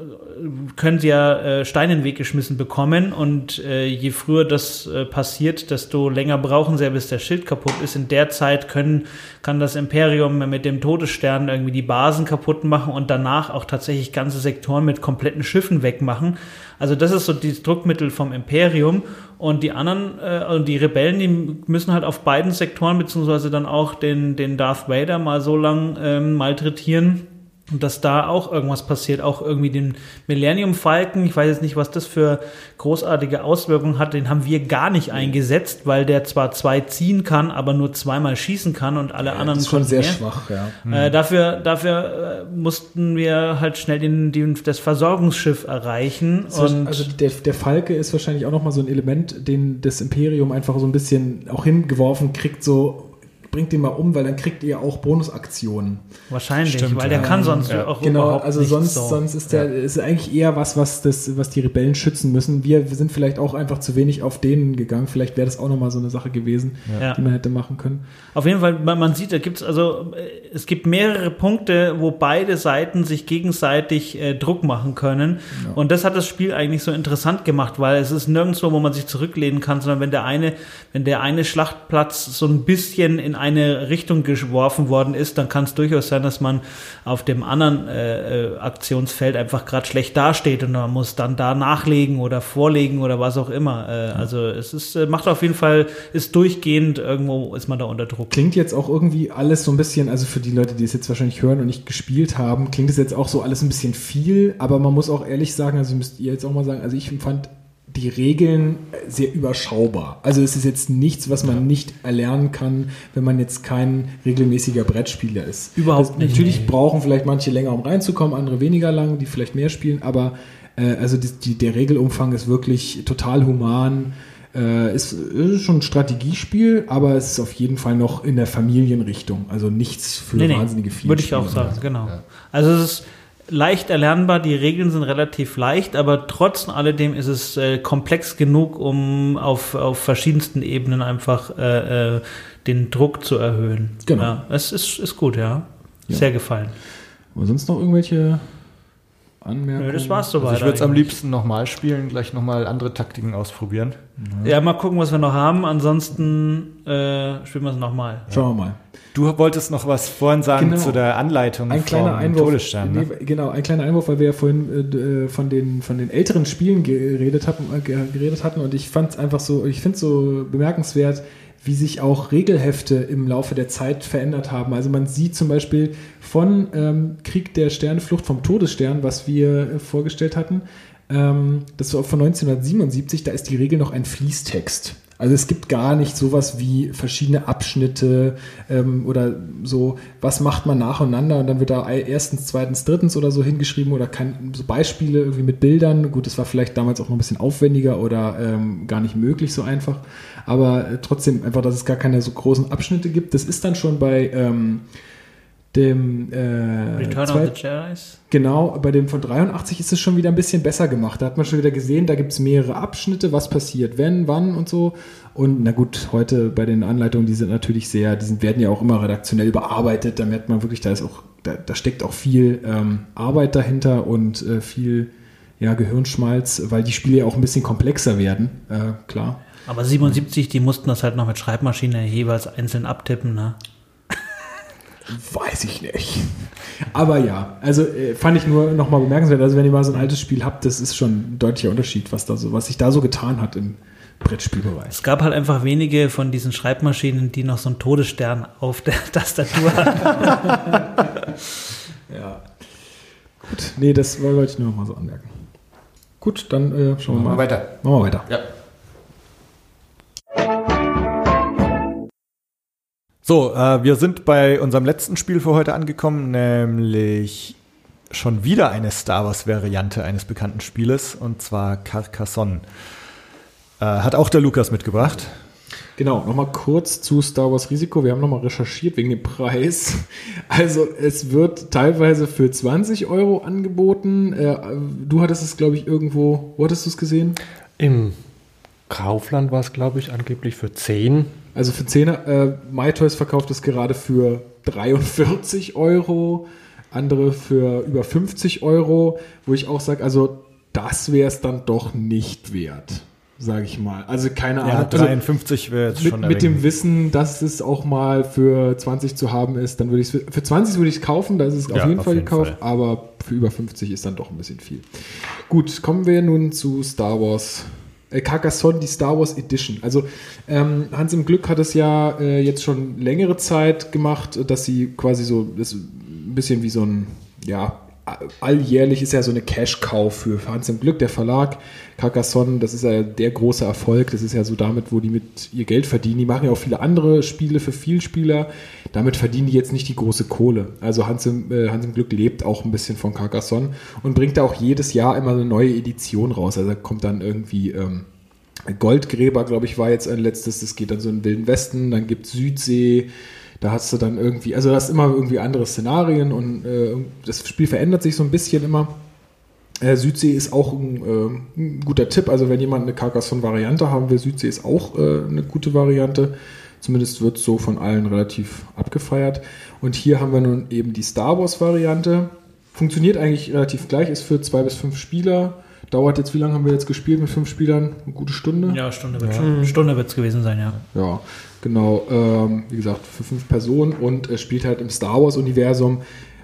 können sie ja äh, Steine in den Weg geschmissen bekommen und äh, je früher das äh, passiert, desto länger brauchen sie ja, bis der Schild kaputt ist. In der Zeit können, kann das Imperium mit dem Todesstern irgendwie die Basen kaputt machen und danach auch tatsächlich ganze Sektoren mit kompletten Schiffen wegmachen. Also das ist so das Druckmittel vom Imperium. Und die anderen, äh, also die Rebellen, die müssen halt auf beiden Sektoren beziehungsweise dann auch den, den Darth Vader mal so lang ähm, malträtieren, und dass da auch irgendwas passiert, auch irgendwie den Millennium Falcon, ich weiß jetzt nicht, was das für großartige Auswirkungen hat, den haben wir gar nicht eingesetzt, weil der zwar zwei ziehen kann, aber nur zweimal schießen kann und alle Ja, anderen das ist schon sehr mehr. schwach, ja. Äh, dafür dafür äh, mussten wir halt schnell den, den, das Versorgungsschiff erreichen. Und also der, der Falke ist wahrscheinlich auch nochmal so ein Element, den das Imperium einfach so ein bisschen auch hingeworfen kriegt, so bringt den mal um, weil dann kriegt ihr auch Bonusaktionen. wahrscheinlich, Stimmt, weil der ja. kann sonst Ja. auch Genau, überhaupt also nicht sonst, so. sonst ist der ist eigentlich eher was, was das, was die Rebellen schützen müssen. Wir sind vielleicht auch einfach zu wenig auf denen gegangen. Vielleicht wäre das auch nochmal so eine Sache gewesen, Ja. die man hätte machen können. Auf jeden Fall, man, man sieht, da gibt's also, es gibt mehrere Punkte, wo beide Seiten sich gegenseitig äh, Druck machen können. Und das hat das Spiel eigentlich so interessant gemacht, weil es ist nirgendwo, wo man sich zurücklehnen kann, sondern wenn der eine, wenn der eine Schlachtplatz so ein bisschen in eine Richtung geworfen worden ist, dann kann es durchaus sein, dass man auf dem anderen äh, äh, Aktionsfeld einfach gerade schlecht dasteht und man muss dann da nachlegen oder vorlegen oder was auch immer. Äh, Also es ist, äh, macht auf jeden Fall, ist durchgehend, irgendwo ist man da unter Druck. Klingt jetzt auch irgendwie alles so ein bisschen, also für die Leute, die es jetzt wahrscheinlich hören und nicht gespielt haben, klingt es jetzt auch so alles ein bisschen viel, aber man muss auch ehrlich sagen, also müsst ihr jetzt auch mal sagen, also ich empfand die Regeln sehr überschaubar. Also es ist jetzt nichts, was man nicht erlernen kann, wenn man jetzt kein regelmäßiger Brettspieler ist. Überhaupt also nicht, Natürlich brauchen vielleicht manche länger, um reinzukommen, andere weniger lang, die vielleicht mehr spielen, aber äh, also die, die, der Regelumfang ist wirklich total human. Äh, ist, ist schon ein Strategiespiel, aber es ist auf jeden Fall noch in der Familienrichtung. Also nichts für wahnsinnige viele. Würde ich auch sagen, genau. Also es ist leicht erlernbar, die Regeln sind relativ leicht, aber trotz alledem ist es äh, komplex genug, um auf, auf verschiedensten Ebenen einfach äh, äh, den Druck zu erhöhen. Genau. Ja, es ist, ist gut, ja. Ja. Sehr gefallen. Aber sonst noch irgendwelche Anmerkungen? Nö, das war's soweit. Also ich würde es am liebsten nochmal spielen, gleich nochmal andere Taktiken ausprobieren. Ja, mal gucken, was wir noch haben. Ansonsten äh, spielen wir es nochmal. Schauen wir mal. Du wolltest noch was vorhin sagen Genau. zu der Anleitung Ein kleiner Einwurf. Todesstern. Ne? Nee, genau, ein kleiner Einwurf, weil wir ja vorhin äh, äh, von, den, von den älteren Spielen geredet hatten, äh, ge- geredet hatten und ich fand es einfach so, ich finde es so bemerkenswert, wie sich auch Regelhefte im Laufe der Zeit verändert haben. Also man sieht zum Beispiel von ähm, Krieg der Sterne, Flucht vom Todesstern, was wir äh, vorgestellt hatten, ähm, das war von 1977, da ist die Regel noch ein Fließtext. Also es gibt gar nicht sowas wie verschiedene Abschnitte ähm, oder so, was macht man nacheinander und dann wird da erstens, zweitens, drittens oder so hingeschrieben oder kann, so Beispiele irgendwie mit Bildern. Gut, das war vielleicht damals auch noch ein bisschen aufwendiger oder ähm, gar nicht möglich so einfach. Aber äh, trotzdem einfach, dass es gar keine so großen Abschnitte gibt. Das ist dann schon bei ähm, dem äh, Return zweit- of the Jedi's. Genau, bei dem von 83 ist es schon wieder ein bisschen besser gemacht. Da hat man schon wieder gesehen, da gibt es mehrere Abschnitte, was passiert, wenn, wann und so. Und na gut, heute bei den Anleitungen, die sind natürlich sehr, die sind, werden ja auch immer redaktionell überarbeitet. Da merkt man wirklich, da ist auch, da, da steckt auch viel ähm, Arbeit dahinter und äh, viel ja, Gehirnschmalz, weil die Spiele ja auch ein bisschen komplexer werden, äh, klar. Aber 77, die mussten das halt noch mit Schreibmaschine jeweils einzeln abtippen, ne? Weiß ich nicht. Aber ja, also äh, fand ich nur nochmal bemerkenswert. Also wenn ihr mal so ein altes Spiel habt, das ist schon ein deutlicher Unterschied, was da so, was sich da so getan hat im Brettspielbereich. Es gab halt einfach wenige von diesen Schreibmaschinen, die noch so einen Todesstern auf der Tastatur hatten. Ja. Gut, nee, das wollte ich nur noch mal so anmerken. Gut, dann äh, schauen wir mal. weiter. Machen wir weiter. Ja. So, äh, wir sind bei unserem letzten Spiel für heute angekommen, nämlich schon wieder eine Star Wars-Variante eines bekannten Spieles, und zwar Carcassonne. Äh, hat auch der Lukas mitgebracht. Genau, nochmal kurz zu Star Wars Risiko. Wir haben nochmal recherchiert wegen dem Preis. Also es wird teilweise für 20 Euro angeboten. Äh, du hattest es, glaube ich, irgendwo, wo hattest du es gesehen? Im Kaufland war es, glaube ich, angeblich für 10. Also für 10 äh, MyToys verkauft es gerade für 43 Euro. andere für über 50 Euro, wo ich auch sage, also das wäre es dann doch nicht wert, sage ich mal. Also keine Ahnung. Ja, also 53 wäre jetzt mit, schon mit dem. Wissen, dass es auch mal für 20 zu haben ist, dann würde ich es für 20 würde ich es kaufen, da ist es auf Ja, jeden auf Fall jeden gekauft, Fall. aber für über 50 ist dann doch ein bisschen viel. Gut, kommen wir nun zu Star Wars. Äh, Carcassonne, die Star Wars Edition. Also ähm, Hans im Glück hat es ja äh, jetzt schon längere Zeit gemacht, dass sie quasi so, das ist ein bisschen wie so ein, ja, alljährlich ist ja so eine Cash-Cow für Hans im Glück, der Verlag. Carcassonne, das ist ja der große Erfolg. Das ist ja so damit, wo die mit ihr Geld verdienen. Die machen ja auch viele andere Spiele für Vielspieler. Damit verdienen die jetzt nicht die große Kohle. Also Hans im, äh, Hans im Glück lebt auch ein bisschen von Carcassonne und bringt da auch jedes Jahr immer eine neue Edition raus. Also da kommt dann irgendwie ähm, Goldgräber, glaube ich, war jetzt ein letztes. Das geht dann so in den Wilden Westen. Dann gibt Südsee. Da hast du dann irgendwie, also da hast immer irgendwie andere Szenarien und äh, das Spiel verändert sich so ein bisschen immer. Äh, Südsee ist auch ein, äh, ein guter Tipp. Also wenn jemand eine Carcassonne-Variante haben will, Südsee ist auch äh, eine gute Variante. Zumindest wird so von allen relativ abgefeiert. Und hier haben wir nun eben die Star Wars-Variante. Funktioniert eigentlich relativ gleich, ist für zwei bis fünf Spieler. Dauert jetzt, wie lange haben wir jetzt gespielt mit fünf Spielern? Eine gute Stunde? Ja, Stunde wird schon. Stunde wird es gewesen sein, ja. Ja, genau. Ähm, wie gesagt, für fünf Personen und es spielt halt im Star Wars-Universum.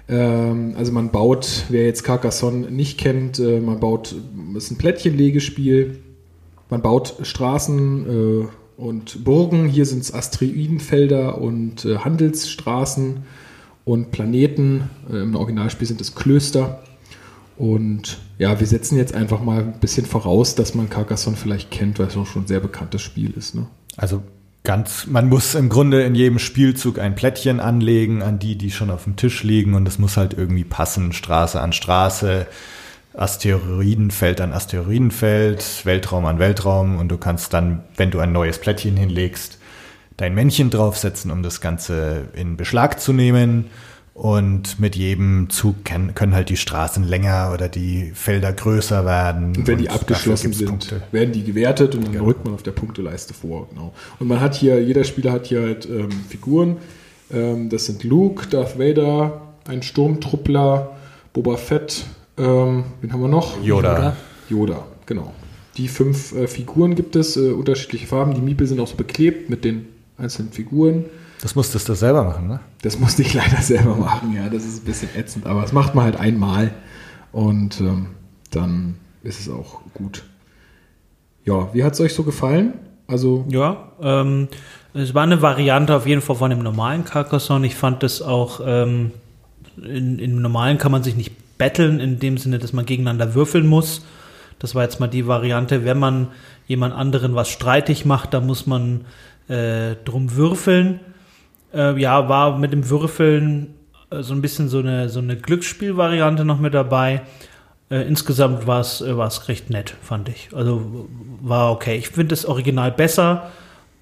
Ähm, also man baut, wer jetzt Carcassonne nicht kennt, äh, man baut, ist ein Plättchenlegespiel. Man baut Straßen äh, und Burgen. Hier sind es Asteroidenfelder und äh, Handelsstraßen und Planeten. Äh, Im Originalspiel sind es Klöster. Und ja, wir setzen jetzt einfach mal ein bisschen voraus, dass man Carcassonne vielleicht kennt, weil es auch schon ein sehr bekanntes Spiel ist. Ne? Also ganz, man muss im Grunde in jedem Spielzug ein Plättchen anlegen an die, die schon auf dem Tisch liegen und es muss halt irgendwie passen, Straße an Straße, Asteroidenfeld an Asteroidenfeld, Weltraum an Weltraum und du kannst dann, wenn du ein neues Plättchen hinlegst, dein Männchen draufsetzen, um das Ganze in Beschlag zu nehmen. Und mit jedem Zug kann, können halt die Straßen länger oder die Felder größer werden. Und wenn die dafür abgeschlossen sind, Punkte. werden die gewertet und dann rückt man auf der Punkteleiste vor. Genau. Und man hat hier, jeder Spieler hat hier halt ähm, Figuren. Ähm, das sind Luke, Darth Vader, ein Sturmtruppler, Boba Fett, ähm, wen haben wir noch? Yoda. Yoda, genau. Die fünf äh, Figuren gibt es, äh, unterschiedliche Farben. Die Miepel sind auch so beklebt mit den einzelnen Figuren. Das musstest du selber machen, ne? Das musste ich leider selber machen, ja. Das ist ein bisschen ätzend, aber das macht man halt einmal und ähm, dann ist es auch gut. Ja, wie hat es euch so gefallen? Also, Ja, ähm, es war eine Variante auf jeden Fall von dem normalen Carcassonne. Ich fand das auch, ähm, in, im normalen kann man sich nicht betteln, in dem Sinne, dass man gegeneinander würfeln muss. Das war jetzt mal die Variante, wenn man jemand anderen was streitig macht, da muss man äh, drum würfeln. Äh, ja, war mit dem Würfeln äh, so ein bisschen so eine, so eine Glücksspielvariante noch mit dabei. Äh, insgesamt war es äh, recht nett, fand ich. Also war okay. Ich finde das Original besser,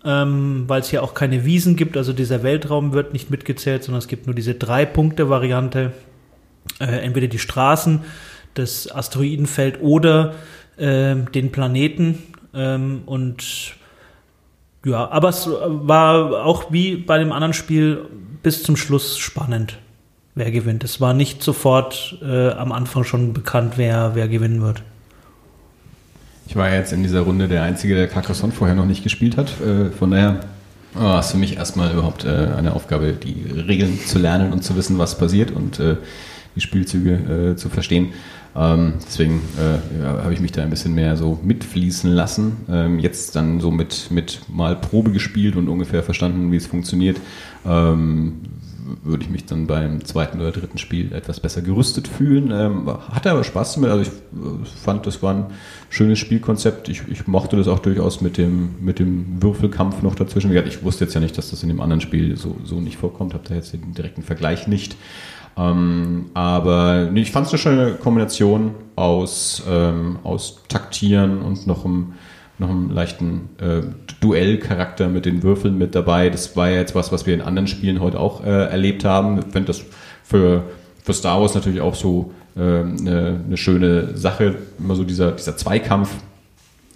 ähm, weil es hier auch keine Wiesen gibt. Also dieser Weltraum wird nicht mitgezählt, sondern es gibt nur diese Drei-Punkte-Variante. Äh, entweder die Straßen, das Asteroidenfeld oder ähm, den Planeten. Ähm, und ja, aber es war auch wie bei dem anderen Spiel bis zum Schluss spannend, wer gewinnt. Es war nicht sofort äh, am Anfang schon bekannt, wer, wer gewinnen wird. Ich war jetzt in dieser Runde der Einzige, der Carcassonne vorher noch nicht gespielt hat. Äh, Von daher war es für mich erstmal überhaupt äh, eine Aufgabe, die Regeln zu lernen und zu wissen, was passiert und äh, die Spielzüge äh, zu verstehen. Ähm, deswegen äh, ja, habe ich mich da ein bisschen mehr so mitfließen lassen. Ähm, jetzt dann so mit, mit mal Probe gespielt und ungefähr verstanden, wie es funktioniert. Ähm, würde ich mich dann beim zweiten oder dritten Spiel etwas besser gerüstet fühlen. Ähm, hatte aber Spaß damit. Also ich äh, fand, das war ein schönes Spielkonzept. Ich, ich mochte das auch durchaus mit dem, mit dem Würfelkampf noch dazwischen. Ich wusste jetzt ja nicht, dass das in dem anderen Spiel so, so nicht vorkommt. Habe da jetzt den direkten Vergleich nicht. Ähm, aber nee, ich fand es eine schöne Kombination aus, ähm, aus Taktieren und noch einem, noch einem leichten äh, Duellcharakter mit den Würfeln mit dabei. Das war ja jetzt was, was wir in anderen Spielen heute auch äh, erlebt haben. Ich finde das für, für Star Wars natürlich auch so ähm, eine, eine schöne Sache, immer so dieser, dieser Zweikampf.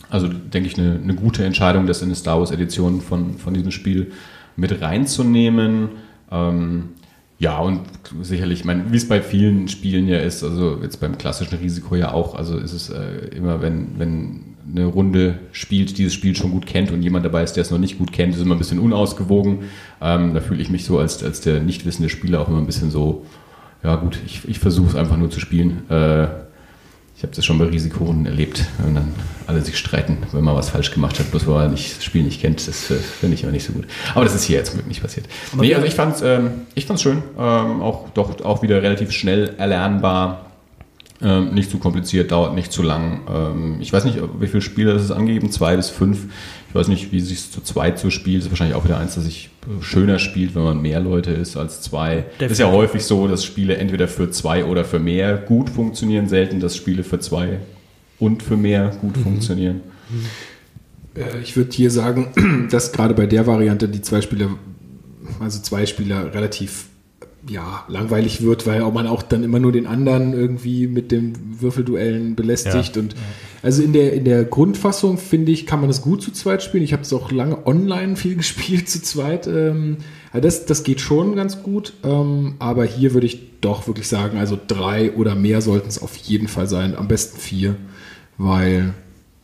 Also denke ich eine, eine gute Entscheidung, das in eine Star Wars Edition von, von diesem Spiel mit reinzunehmen. Ähm, Ja, und sicherlich, ich meine, wie es bei vielen Spielen ja ist, also jetzt beim klassischen Risiko ja auch, also ist es äh, immer, wenn, wenn eine Runde spielt, dieses Spiel schon gut kennt und jemand dabei ist, der es noch nicht gut kennt, ist immer ein bisschen unausgewogen. Ähm, da fühle ich mich so als, als der nicht wissende Spieler auch immer ein bisschen so, ja gut, ich, ich versuche es einfach nur zu spielen. Äh, ich habe das schon bei Risikorunden erlebt, wenn dann alle sich streiten, wenn man was falsch gemacht hat, bloß weil man nicht, das Spiel nicht kennt. Das äh, finde ich immer nicht so gut. Aber das ist hier jetzt nicht passiert. Aber nee, also ich fand es ähm, ich fand's schön. Ähm, auch, doch auch wieder relativ schnell erlernbar. Ähm, nicht zu kompliziert, dauert nicht zu lang. Ähm, ich weiß nicht, wie viele Spieler das ist angegeben, zwei bis fünf. Ich weiß nicht, wie sich zu zweit so spielt. Ist wahrscheinlich auch wieder eins, das sich äh, schöner spielt, wenn man mehr Leute ist als zwei. Das ist ja Definitiv. häufig so, dass Spiele entweder für zwei oder für mehr gut funktionieren. Selten, dass Spiele für zwei und für mehr gut funktionieren. Äh, Ich würde hier sagen, dass gerade bei der Variante die zwei Spieler, also zwei Spieler relativ ja, langweilig wird, weil auch man auch dann immer nur den anderen irgendwie mit den Würfelduellen belästigt. Ja. Und also in der, in der Grundfassung, finde ich, kann man das gut zu zweit spielen. Ich habe es auch lange online viel gespielt zu zweit. Ähm, ja, das, das geht schon ganz gut. Ähm, aber hier würde ich doch wirklich sagen, also drei oder mehr sollten es auf jeden Fall sein. Am besten vier, weil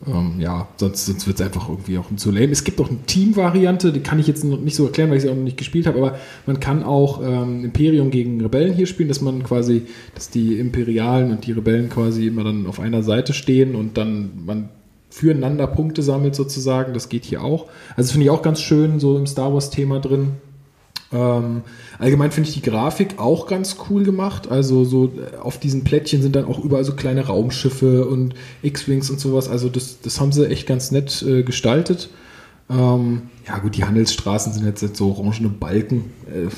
ähm, ja, sonst, sonst wird es einfach irgendwie auch zu lame. Es gibt auch eine Team-Variante, die kann ich jetzt noch nicht so erklären, weil ich sie auch noch nicht gespielt habe, aber man kann auch ähm, Imperium gegen Rebellen hier spielen, dass man quasi, dass die Imperialen und die Rebellen quasi immer dann auf einer Seite stehen und dann man füreinander Punkte sammelt sozusagen. Das geht hier auch. Also finde ich auch ganz schön, so im Star Wars-Thema drin. Ähm, allgemein finde ich die Grafik auch ganz cool gemacht. Also so äh, auf diesen Plättchen sind dann auch überall so kleine Raumschiffe und X-Wings und sowas. Also das, das haben sie echt ganz nett äh, gestaltet. Ähm, ja gut, die Handelsstraßen sind jetzt, jetzt so orangene Balken. Äh,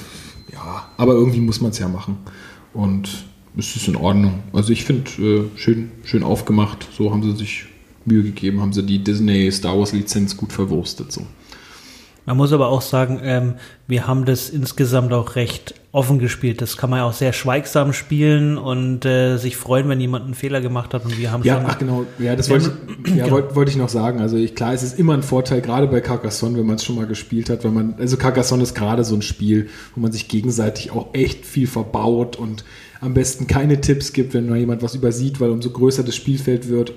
ja, aber irgendwie muss man es ja machen. Und es ist in Ordnung. Also ich finde äh, schön, schön aufgemacht. So haben sie sich Mühe gegeben, haben sie die Disney Star Wars Lizenz gut verwurstet. So. Man muss aber auch sagen, ähm, wir haben das insgesamt auch recht offen gespielt. Das kann man ja auch sehr schweigsam spielen und äh, sich freuen, wenn jemand einen Fehler gemacht hat. Und wir haben Ja, ach genau, ja, das wollte ich, ja, genau. wollte, wollte ich noch sagen. Also ich, klar, es ist immer ein Vorteil, gerade bei Carcassonne, wenn man es schon mal gespielt hat, wenn man, also Carcassonne ist gerade so ein Spiel, wo man sich gegenseitig auch echt viel verbaut und am besten keine Tipps gibt, wenn mal jemand was übersieht, weil umso größer das Spielfeld wird,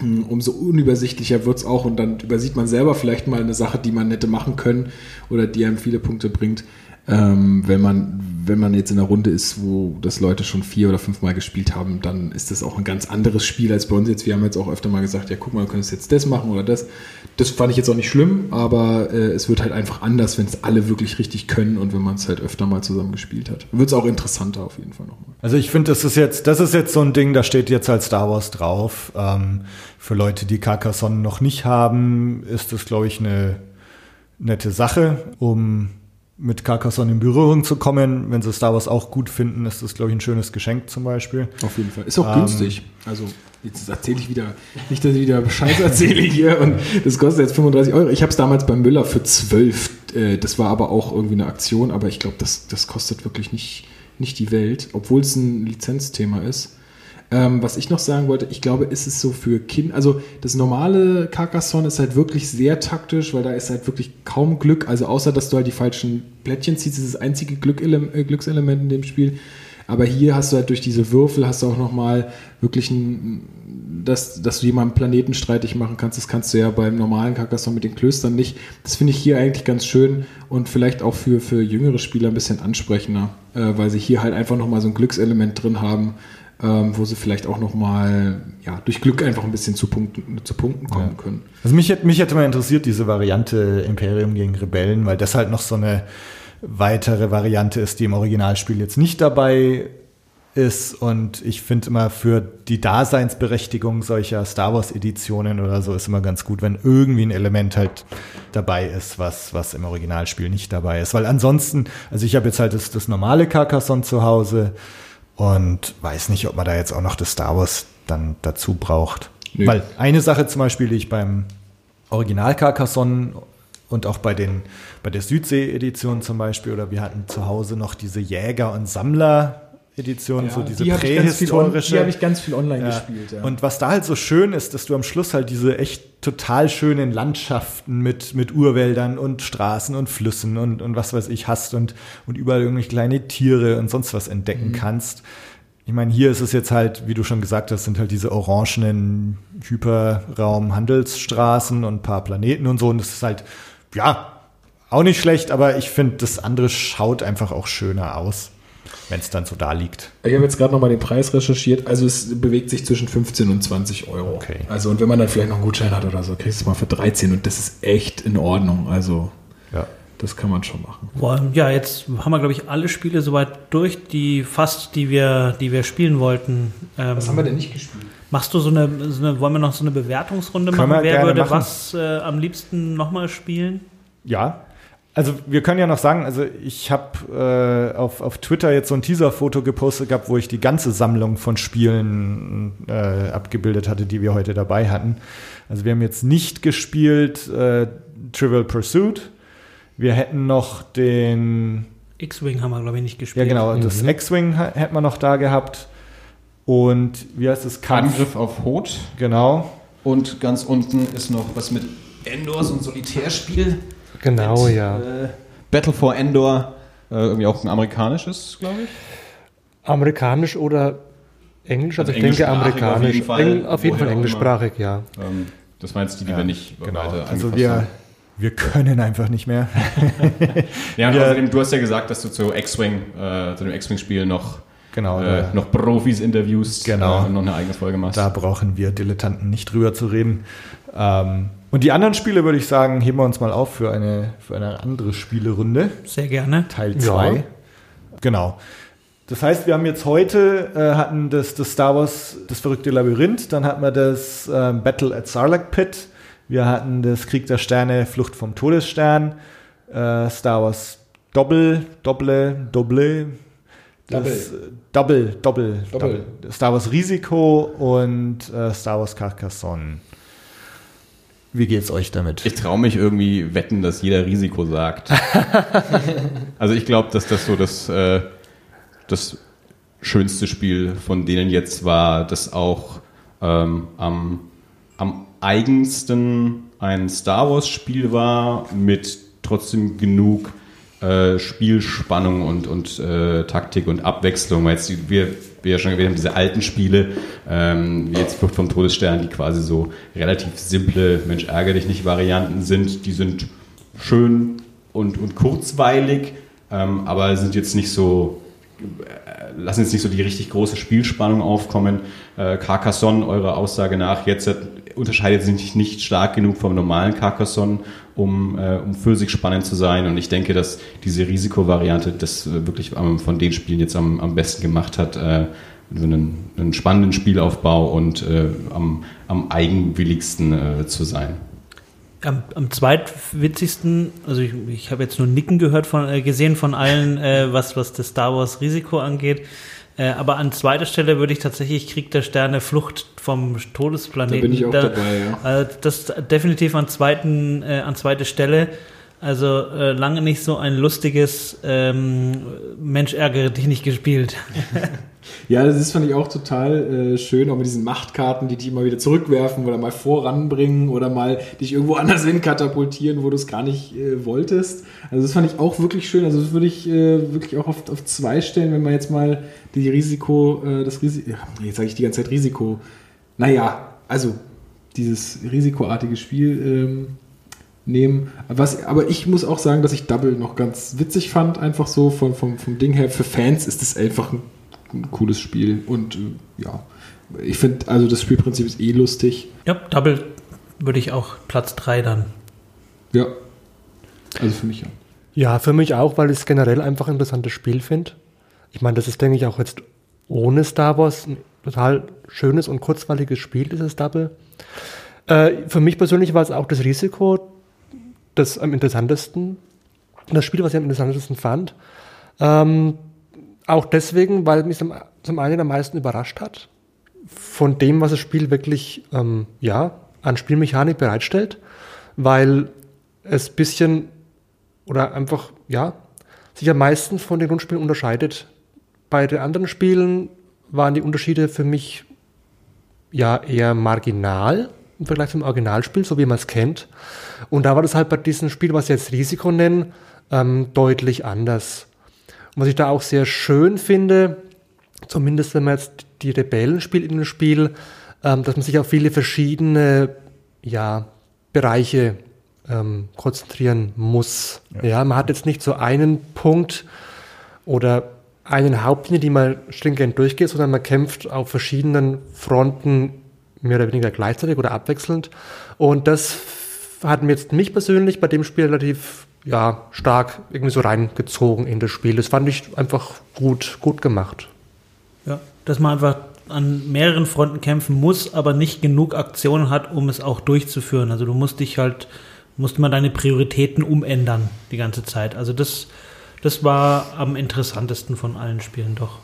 umso unübersichtlicher wird es auch und dann übersieht man selber vielleicht mal eine Sache, die man hätte machen können oder die einem viele Punkte bringt. Ähm, wenn man wenn man jetzt in einer Runde ist, wo das Leute schon vier oder fünf Mal gespielt haben, dann ist das auch ein ganz anderes Spiel als bei uns jetzt. Wir haben jetzt auch öfter mal gesagt, ja guck mal, du könntest jetzt das machen oder das. Das fand ich jetzt auch nicht schlimm, aber äh, es wird halt einfach anders, wenn es alle wirklich richtig können und wenn man es halt öfter mal zusammen gespielt hat. Wird es auch interessanter auf jeden Fall nochmal. Also ich finde, das ist jetzt, das ist jetzt so ein Ding, da steht jetzt halt Star Wars drauf. Ähm, für Leute, die Carcassonne noch nicht haben, ist das, glaube ich, eine nette Sache, um mit Carcassonne in Berührung zu kommen. Wenn sie Star Wars auch gut finden, ist das, glaube ich, ein schönes Geschenk zum Beispiel. Auf jeden Fall. Ist auch Ähm, günstig. Also, jetzt erzähle ich wieder, nicht, dass ich wieder Scheiße erzähle hier und das kostet jetzt 35 Euro. Ich habe es damals beim Müller für 12. Äh, das war aber auch irgendwie eine Aktion, aber ich glaube, das, das kostet wirklich nicht, nicht die Welt, obwohl es ein Lizenzthema ist. Ähm, was ich noch sagen wollte, ich glaube, ist es so für Kinder, also das normale Carcassonne ist halt wirklich sehr taktisch, weil da ist halt wirklich kaum Glück, also außer, dass du halt die falschen Plättchen ziehst, ist das einzige äh, Glückselement in dem Spiel. Aber hier hast du halt durch diese Würfel hast du auch nochmal wirklich ein, dass, dass du jemanden Planeten streitig machen kannst. Das kannst du ja beim normalen Carcassonne mit den Klöstern nicht. Das finde ich hier eigentlich ganz schön und vielleicht auch für, für jüngere Spieler ein bisschen ansprechender, äh, weil sie hier halt einfach nochmal so ein Glückselement drin haben, ähm, wo sie vielleicht auch nochmal ja, durch Glück einfach ein bisschen zu Punkten, zu Punkten kommen können. Also mich, hätte- mich hätte mal interessiert, diese Variante Imperium gegen Rebellen, weil das halt noch so eine weitere Variante ist, die im Originalspiel jetzt nicht dabei ist. Und ich finde immer für die Daseinsberechtigung solcher Star Wars Editionen oder so ist immer ganz gut, wenn irgendwie ein Element halt dabei ist, was, was im Originalspiel nicht dabei ist. Weil ansonsten, also ich habe jetzt halt das, das normale Carcassonne zu Hause und weiß nicht, ob man da jetzt auch noch das Star Wars dann dazu braucht. Nö. Weil eine Sache zum Beispiel, die ich beim Original Carcassonne und auch bei den bei der Südsee-Edition zum Beispiel oder wir hatten zu Hause noch diese Jäger- und Edition, so diese die habe ich, ganz viel on- prähistorische. die hab ich ganz viel online Ja. gespielt. Ja. Und was da halt so schön ist, dass du am Schluss halt diese echt total schönen Landschaften mit, mit Urwäldern und Straßen und Flüssen und, und was weiß ich hast und, und überall irgendwelche kleine Tiere und sonst was entdecken Mhm. kannst. Ich meine, hier ist es jetzt halt, wie du schon gesagt hast, sind halt diese orangenen Hyperraum-Handelsstraßen und ein paar Planeten und so. Und das ist halt, ja, auch nicht schlecht, aber ich finde, das andere schaut einfach auch schöner aus, wenn es dann so da liegt. Ich habe jetzt gerade nochmal den Preis recherchiert. Also es bewegt sich zwischen 15 und 20 Euro. Okay. Also und wenn man dann vielleicht noch einen Gutschein hat oder so, kriegst du es mal für 13 und das ist echt in Ordnung. Also Ja. das kann man schon machen. Boah, ja, jetzt haben wir, glaube ich, alle Spiele soweit durch, die fast, die wir, die wir spielen wollten. Ähm, denn nicht gespielt? Machst du so eine, so eine, wollen wir noch so eine Bewertungsrunde Können machen? wir Wer gerne würde machen. was äh, am liebsten nochmal spielen? Ja. Also wir können ja noch sagen, also ich habe äh, auf, auf Twitter jetzt so ein Teaser-Foto gepostet gehabt, wo ich die ganze Sammlung von Spielen äh, abgebildet hatte, die wir heute dabei hatten. Also wir haben jetzt nicht gespielt äh, Trivial Pursuit. Wir hätten noch den, X-Wing haben wir, glaube ich, nicht ja gespielt. genau, das X-Wing ha- hätten wir noch da gehabt. Und wie heißt das? Kampf. Angriff auf Hot. Genau. Und ganz unten ist noch was mit Endors und Solitärspiel. Genau, Mit, ja. Äh, Battle for Endor. Äh, irgendwie auch ein amerikanisches, glaube ich. Amerikanisch oder Englisch? Also, Also ich denke englischsprachig auf amerikanisch. jeden Fall. Eng, auf jeden Fall englischsprachig, ja. Ähm, das waren jetzt die, die Ja, wir nicht Genau. weiter Also wir, haben. wir können einfach nicht mehr. Ja, und wir- außerdem, du hast ja gesagt, dass du zu X-Wing, äh, zu dem X-Wing-Spiel noch, Genau. äh, da- noch Profis interviewst Genau. äh, und noch eine eigene Folge machst. Da brauchen wir Dilettanten nicht drüber zu reden. Ähm, und die anderen Spiele würde ich sagen, heben wir uns mal auf für eine, für eine andere Spielerunde, Sehr gerne. Teil Ja. 2. Genau. Das heißt, wir haben jetzt heute äh, hatten das, das Star Wars, das verrückte Labyrinth, dann hatten wir das ähm, Battle at Sarlacc Pit, wir hatten das Krieg der Sterne, Flucht vom Todesstern, äh, Star Wars Doppel, Doppel, Doppel, das, Double. äh, Double, Double, Double. Double. Star Wars Risiko und äh, Star Wars Carcassonne. Wie geht's euch damit? Ich traue mich irgendwie wetten, dass jeder Risiko sagt. also ich glaube, dass das so das, äh, das schönste Spiel von denen jetzt war, das auch ähm, am, am eigensten ein Star Wars Spiel war, mit trotzdem genug äh, Spielspannung und, und äh, Taktik und Abwechslung. Weil jetzt wir, wir ja schon erwähnt haben, diese alten Spiele, ähm, wie jetzt Flucht vom Todesstern, die quasi so relativ simple Mensch ärger dich nicht Varianten sind, die sind schön und, und kurzweilig, ähm, aber sind jetzt nicht so äh, lassen jetzt nicht so die richtig große Spielspannung aufkommen. Äh, Carcassonne, eurer Aussage nach, jetzt unterscheidet sich nicht stark genug vom normalen Carcassonne, um, äh, um für sich spannend zu sein. Und ich denke, dass diese Risikovariante das äh, wirklich ähm, von den Spielen jetzt am, am besten gemacht hat. Äh, einen, einen spannenden Spielaufbau und äh, am, am eigenwilligsten äh, zu sein. Am, am zweitwitzigsten, also ich, ich habe jetzt nur Nicken gehört von, äh, gesehen von allen, äh, was, was das Star Wars Risiko angeht. Äh, aber an zweiter Stelle würde ich tatsächlich Krieg der Sterne Flucht vom Todesplaneten. Da bin ich auch dabei, ja. Äh, das definitiv an zweiten, äh, an zweite Stelle. Also äh, lange nicht so ein lustiges ähm, Mensch ärgere dich nicht gespielt. Ja, das ist, fand ich auch total äh, schön, auch mit diesen Machtkarten, die dich immer wieder zurückwerfen oder mal voranbringen oder mal dich irgendwo anders hin katapultieren, wo du es gar nicht äh, wolltest. Also das fand ich auch wirklich schön. Also das würde ich äh, wirklich auch auf, auf zwei stellen, wenn man jetzt mal die Risiko, äh, das Risiko, jetzt sage ich die ganze Zeit Risiko. Naja, also dieses risikoartige Spiel ähm, nehmen. Was, aber ich muss auch sagen, dass ich Double noch ganz witzig fand, einfach so von, vom, vom Ding her. Für Fans ist es einfach ein, ein cooles Spiel und äh, ja, ich finde, also das Spielprinzip ist eh lustig. Ja, Double würde ich auch Platz 3 dann. Ja, also für mich ja. Ja, für mich auch, weil ich es generell einfach ein interessantes Spiel finde. Ich meine, das ist, denke ich, auch jetzt ohne Star Wars ein total schönes und kurzweiliges Spiel, dieses Double. Äh, für mich persönlich war es auch das Risiko das am interessantesten, das Spiel, was ich am interessantesten fand. Ähm, auch deswegen, weil mich zum, zum einen am meisten überrascht hat, von dem, was das Spiel wirklich ähm, ja, an Spielmechanik bereitstellt, weil es ein bisschen oder einfach, ja, sich am meisten von den Grundspielen unterscheidet, bei den anderen Spielen waren die Unterschiede für mich ja eher marginal im Vergleich zum Originalspiel, so wie man es kennt. Und da war das halt bei diesem Spiel, was sie jetzt Risiko nennen, ähm, deutlich anders. Und was ich da auch sehr schön finde, zumindest wenn man jetzt die Rebellen spielt in dem Spiel, ähm, dass man sich auf viele verschiedene ja, Bereiche ähm, konzentrieren muss. Ja. ja. man hat jetzt nicht so einen Punkt oder einen Hauptlinie, die man stringent durchgeht, sondern man kämpft auf verschiedenen Fronten mehr oder weniger gleichzeitig oder abwechselnd. Und das hat mir jetzt mich persönlich bei dem Spiel relativ ja, stark irgendwie so reingezogen in das Spiel. Das fand ich einfach gut, gut gemacht. Ja, dass man einfach an mehreren Fronten kämpfen muss, aber nicht genug Aktionen hat, um es auch durchzuführen. Also du musst dich halt, musst mal deine Prioritäten umändern die ganze Zeit. Also das, das war am interessantesten von allen Spielen doch.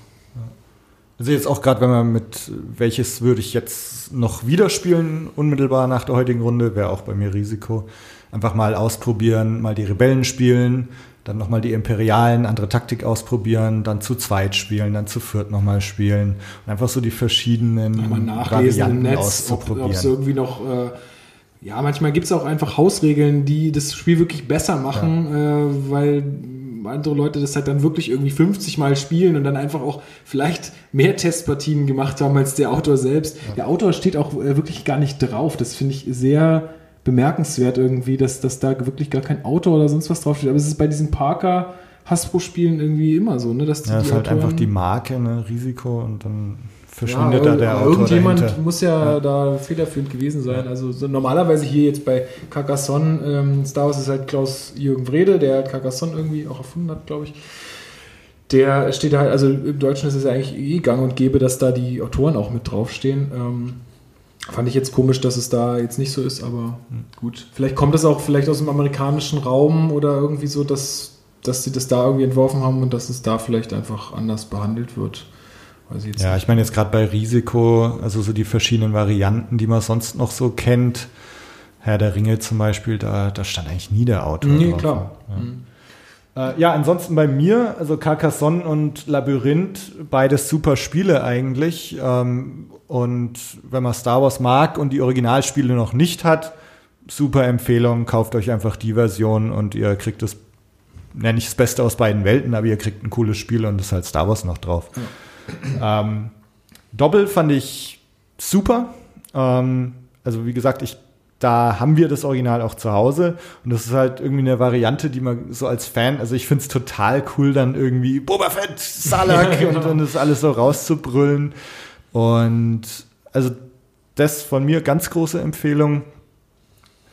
Also jetzt auch gerade, wenn man mit welches würde ich jetzt noch wieder spielen, unmittelbar nach der heutigen Runde, wäre auch bei mir Risiko. Einfach mal ausprobieren, mal die Rebellen spielen, dann nochmal die Imperialen, andere Taktik ausprobieren, dann zu zweit spielen, dann zu viert nochmal spielen und einfach so die verschiedenen Varianten im Netz, auszuprobieren. Ob es irgendwie noch äh, ja, manchmal gibt es auch einfach Hausregeln, die das Spiel wirklich besser machen, ja. äh, weil andere Leute das halt dann wirklich irgendwie 50 Mal spielen und dann einfach auch vielleicht mehr Testpartien gemacht haben als der Autor selbst. Ja. Der Autor steht auch äh, wirklich gar nicht drauf. Das finde ich sehr bemerkenswert irgendwie, dass, dass da wirklich gar kein Autor oder sonst was draufsteht. Aber es ist bei diesen Parker Hasbro-Spielen irgendwie immer so, ne? Dass die, ja, das ist halt einfach die Marke, ne? Risiko und dann verschwindet ja, da der Autor Irgendjemand dahinter. muss ja, ja, da federführend gewesen sein. Also so normalerweise hier jetzt bei Carcassonne, ähm, Star Wars ist halt Klaus-Jürgen Wrede, der Carcassonne irgendwie auch erfunden hat, glaube ich. Der steht halt, also im Deutschen ist es ja eigentlich eh gang und gäbe, dass da die Autoren auch mit draufstehen. Ähm, fand ich jetzt komisch, dass es da jetzt nicht so ist, aber hm. gut. Vielleicht kommt es auch vielleicht aus dem amerikanischen Raum oder irgendwie so, dass, dass sie das da irgendwie entworfen haben und dass es da vielleicht einfach anders behandelt wird ich ja, nicht. ich meine jetzt gerade bei Risiko, also so die verschiedenen Varianten, die man sonst noch so kennt. Herr der Ringe zum Beispiel, da, da stand eigentlich nie der Autor. Nee, drauf. klar. Ja. Mhm. Äh, ja, ansonsten bei mir, also Carcassonne und Labyrinth, beides super Spiele eigentlich. Ähm, und wenn man Star Wars mag und die Originalspiele noch nicht hat, super Empfehlung, kauft euch einfach die Version und ihr kriegt das, ja nicht das Beste aus beiden Welten, aber ihr kriegt ein cooles Spiel und es ist halt Star Wars noch drauf. Ja. Ähm, Doppel fand ich super. Ähm, also wie gesagt, ich, da haben wir das Original auch zu Hause und das ist halt irgendwie eine Variante, die man so als Fan, also ich finde es total cool, dann irgendwie Boba Fett, Salak und, und das alles so rauszubrüllen. Und also das von mir ganz große Empfehlung.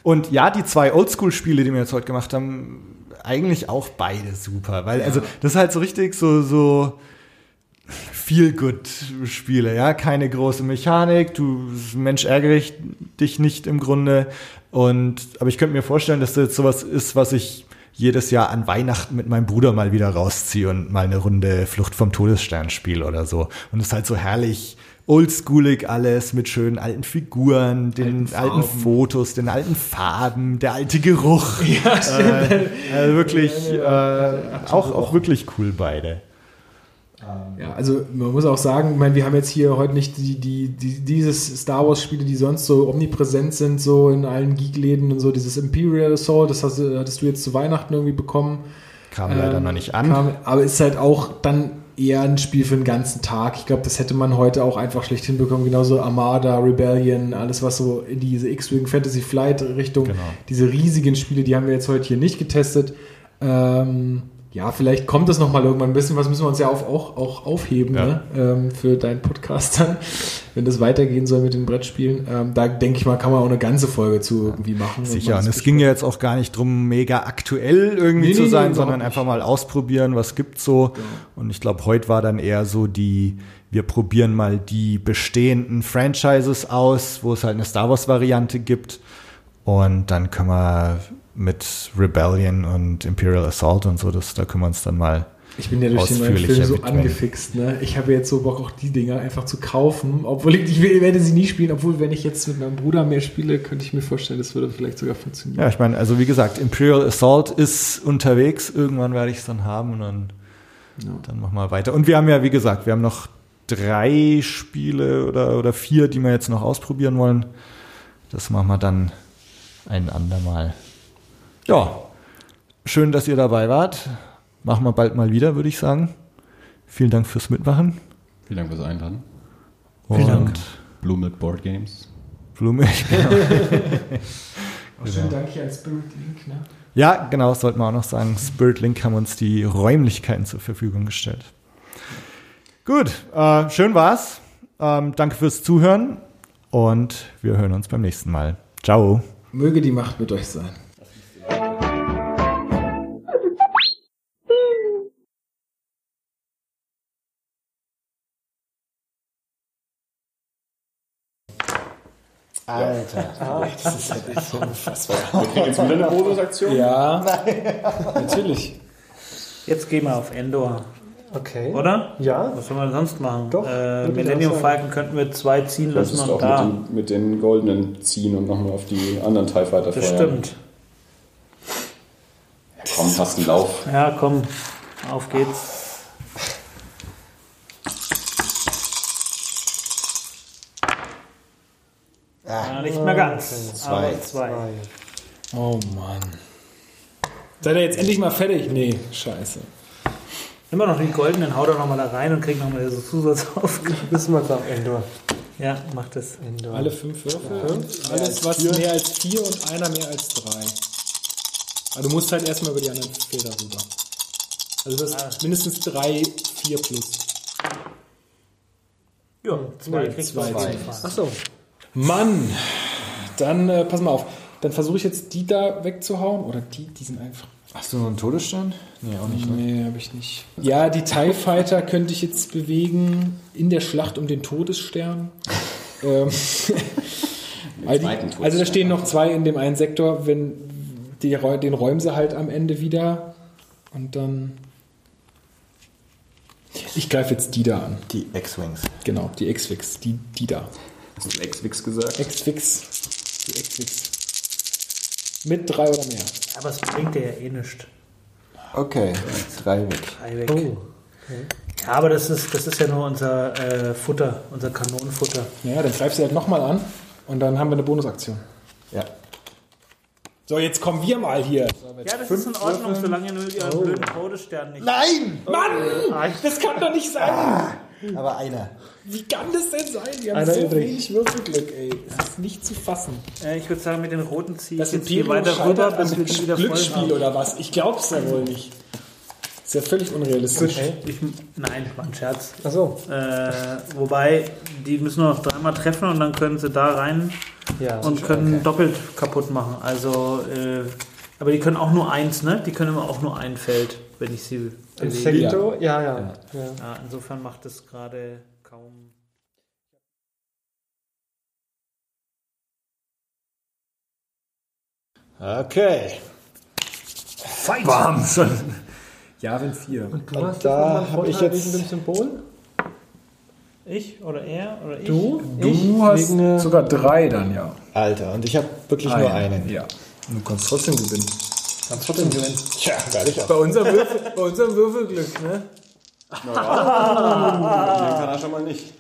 Und ja, die zwei Oldschool-Spiele, die wir jetzt heute gemacht haben, eigentlich auch beide super, weil also das ist halt so richtig so so Feel-Good-Spiele, ja, keine große Mechanik, du Mensch ärgere ich dich nicht im Grunde. Und aber ich könnte mir vorstellen, dass das jetzt sowas ist, was ich jedes Jahr an Weihnachten mit meinem Bruder mal wieder rausziehe und mal eine Runde Flucht vom Todesstern spiele oder so. Und es ist halt so herrlich oldschoolig alles mit schönen alten Figuren, den alten, alten, Fotos, den alten Farben, der alte Geruch. Ja, stimmt. Äh, äh, wirklich, äh, auch, auch wirklich cool beide. Ja, also man muss auch sagen, ich meine, wir haben jetzt hier heute nicht die, die, die dieses Star Wars-Spiele, die sonst so omnipräsent sind, so in allen Geek-Läden und so, dieses Imperial Assault, das hast, hattest du jetzt zu Weihnachten irgendwie bekommen. Kam ähm, leider noch nicht an. Kam, aber ist halt auch dann eher ein Spiel für den ganzen Tag. Ich glaube, das hätte man heute auch einfach schlecht hinbekommen. Genauso Armada, Rebellion, alles was so in diese X-Wing Fantasy Flight Richtung, genau. diese riesigen Spiele, die haben wir jetzt heute hier nicht getestet. Ähm, ja, vielleicht kommt das nochmal irgendwann ein bisschen, was müssen wir uns ja auch, auch, auch aufheben ja. ne? ähm, für deinen Podcast dann, wenn das weitergehen soll mit den Brettspielen. Ähm, da denke ich mal, kann man auch eine ganze Folge zu irgendwie machen. Sicher, und es ging ja jetzt auch gar nicht drum, mega aktuell irgendwie nee, zu sein, nee, sondern einfach mal ausprobieren, was gibt's so. Ja. Und ich glaube, heute war dann eher so die, wir probieren mal die bestehenden Franchises aus, wo es halt eine Star Wars-Variante gibt. Und dann können wir mit Rebellion und Imperial Assault und so, das, da können wir uns dann mal ich bin ja durch den neuen Film so angefixt. Ne? Ich habe jetzt so Bock, auch die Dinger einfach zu kaufen. Obwohl ich, ich werde sie nie spielen. Obwohl, wenn ich jetzt mit meinem Bruder mehr spiele, könnte ich mir vorstellen, das würde vielleicht sogar funktionieren. Ja, ich meine, also wie gesagt, Imperial Assault ist unterwegs. Irgendwann werde ich es dann haben und dann Dann machen wir weiter. Und wir haben ja, wie gesagt, wir haben noch drei Spiele oder, oder vier, die wir jetzt noch ausprobieren wollen. Das machen wir dann ein andermal. Ja, schön, dass ihr dabei wart. Machen wir bald mal wieder, würde ich sagen. Vielen Dank fürs Mitmachen. Vielen Dank fürs Einladen. Vielen Dank. Blue Milk Board Games. Blume. Auch schönen Dank hier an Spirit Link. Ne? Ja, genau, das sollten wir auch noch sagen. Spirit Link haben uns die Räumlichkeiten zur Verfügung gestellt. Gut, äh, schön war's. Ähm, danke fürs Zuhören und wir hören uns beim nächsten Mal. Ciao. Möge die Macht mit euch sein. Alter. Das ist halt echt so unfassbar. Jetzt wieder eine Bonusaktion? Ja, natürlich. Jetzt gehen wir auf Endor, Okay. oder? Ja. Was soll man sonst machen? Doch, äh, Millennium. Falcon könnten wir zwei ziehen Das lassen ist und auch da. mit, den, mit den goldenen ziehen und nochmal auf die anderen TIE Fighter Das feuern. stimmt. Komm, hast einen Lauf. Ja, komm, auf geht's. Ja, nicht mehr ganz. Zwei. Aber zwei. Oh Mann. Seid ihr jetzt endlich mal fertig? Nee, scheiße. Immer noch den goldenen, hau doch nochmal da rein und krieg nochmal so Zusatzaufgaben. Wissen wir am Endor. Ja, mach das. Endor. Alle fünf Würfel? Alles, was mehr als vier und einer mehr als drei. Aber du musst halt erstmal über die anderen Felder rüber. Also das ist mindestens drei, vier plus. Ja, zwei kriegst du zwei. auf Mann! Dann äh, pass mal auf. Dann versuche ich jetzt die da wegzuhauen. Oder die, die sind einfach. Hast du noch einen Todesstern? Nee, auch nicht. Ne? Nee, habe ich nicht. Ja, die TIE Fighter könnte ich jetzt bewegen in der Schlacht um den Todesstern. ähm, weil die, also da stehen noch zwei in dem einen Sektor, wenn die, den räumen sie halt am Ende wieder. Und dann. Ich greife jetzt die da an. Die X-Wings. Genau, die X-Fix. Die, die da. Hast du Ex-Wix gesagt? X-Fix. Die X-Fix. Mit drei oder mehr. Aber es bringt dir ja eh nichts. Okay, drei weg. Drei weg. Oh. Ja, aber das ist, das ist ja nur unser äh, Futter, unser Kanonenfutter. Ja, dann greifst du halt nochmal an. Und dann haben wir eine Bonusaktion. Ja. So, jetzt kommen wir mal hier. Ja, das ist in Ordnung, solange ihr nur ihren blöden Todesstern nicht. Nein! Mann! Das kann doch nicht sein! Aber einer. Wie kann das denn sein? Wir haben Einer so übrig. wenig Würfelglück, ey. Das ist nicht zu fassen. Äh, ich würde sagen, mit den roten ziehe ich Das jetzt hier weiter rüber, bis wir wieder voll Glücksspiel oder was? Ich glaub's ja wohl nicht. Ist ja völlig unrealistisch. Ich, nein, war ein Scherz. Ach so. Äh, wobei, die müssen nur noch dreimal treffen und dann können sie da rein Ja. und können doppelt kaputt machen. Also, äh, aber die können auch nur eins, ne? Die können immer auch nur ein Feld, wenn ich sie Ein bewege. Sektor? Ja, ja. ja. Ja, insofern macht es gerade kaum. Okay. Bam! Schon. Ja, wenn vier. Du hast da jetzt hab ich jetzt- wegen dem Symbol? Ich oder er oder ich? Du? Du hast wegen, äh, sogar drei dann, ja. Alter, und ich habe wirklich nur einen. Ja. Und du kannst trotzdem gewinnen. Kannst trotzdem gewinnen. Tja, geil ich auch. Bei unserem, Würfel, bei unserem Würfelglück, ne? Den kann er schon mal nicht.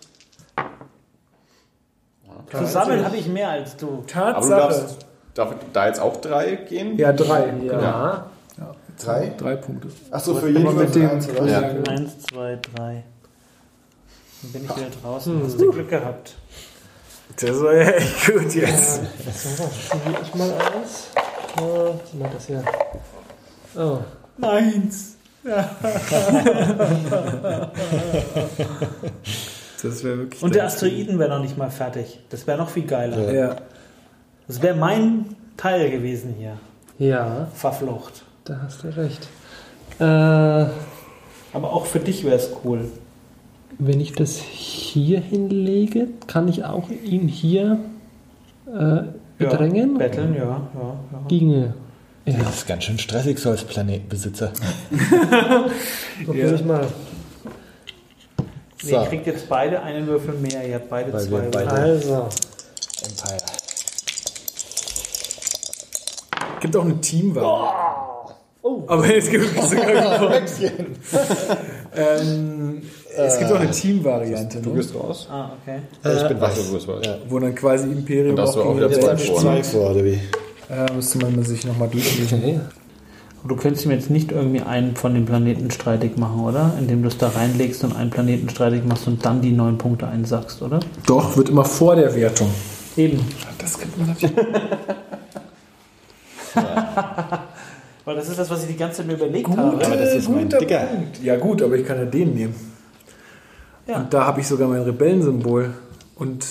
Zusammen habe ich mehr als du. Aber du Tatsache. darfst darf da jetzt auch drei gehen? Ja, drei. Ja. Drei? Drei Punkte. Achso, für jeden mit dem- eins, oder? Ja. Eins, zwei, drei. Dann bin ich wieder draußen. Hast du Glück gehabt. Das war ja echt gut jetzt. So, was probiere ich mal eins. Äh, was ist denn das hier? Oh. Meins. Das wäre wirklich. Und der Asteroiden wäre noch nicht mal fertig. Das wäre noch viel geiler. Ja. Das wäre mein Teil gewesen hier. Ja, Verflucht. Da hast du recht. Äh, Aber auch für dich wäre es cool. wenn ich das hier hinlege, kann ich auch ihn hier äh, bedrängen? Ja, betteln, ja, ja, ja. Ginge. Ja, Das ist ganz schön stressig so als Planetenbesitzer. probiere ich mal. Nee, So. ihr kriegt jetzt beide einen Würfel mehr. Ihr habt beide Weil zwei. wir beide- Also, Empire. Gibt auch eine Teamwahl. Oh. Aber jetzt gibt es sogar Ähm, es gibt auch eine Team-Variante, Du ne? gehst raus. Ah, okay. ich bin weiß. du bist weiß. Ja. wo dann quasi Imperium Und da hast du auch gegen wieder die zwei Revenge vor, oder wie? Äh, müsste man sich nochmal durchlesen. Okay. Du könntest ihm jetzt nicht irgendwie einen von den Planeten streitig machen, oder? Indem du es da reinlegst und einen Planeten streitig machst und dann die neun Punkte einsackst, oder? Doch, wird immer vor der Wertung. Eben. Das könnte man natürlich. Weil das ist das, was ich die ganze Zeit mir überlegt Aber das ist mein Dicker. Punkt. Ja gut, aber ich kann ja den nehmen. Ja. Und da habe ich sogar mein Rebellensymbol. Und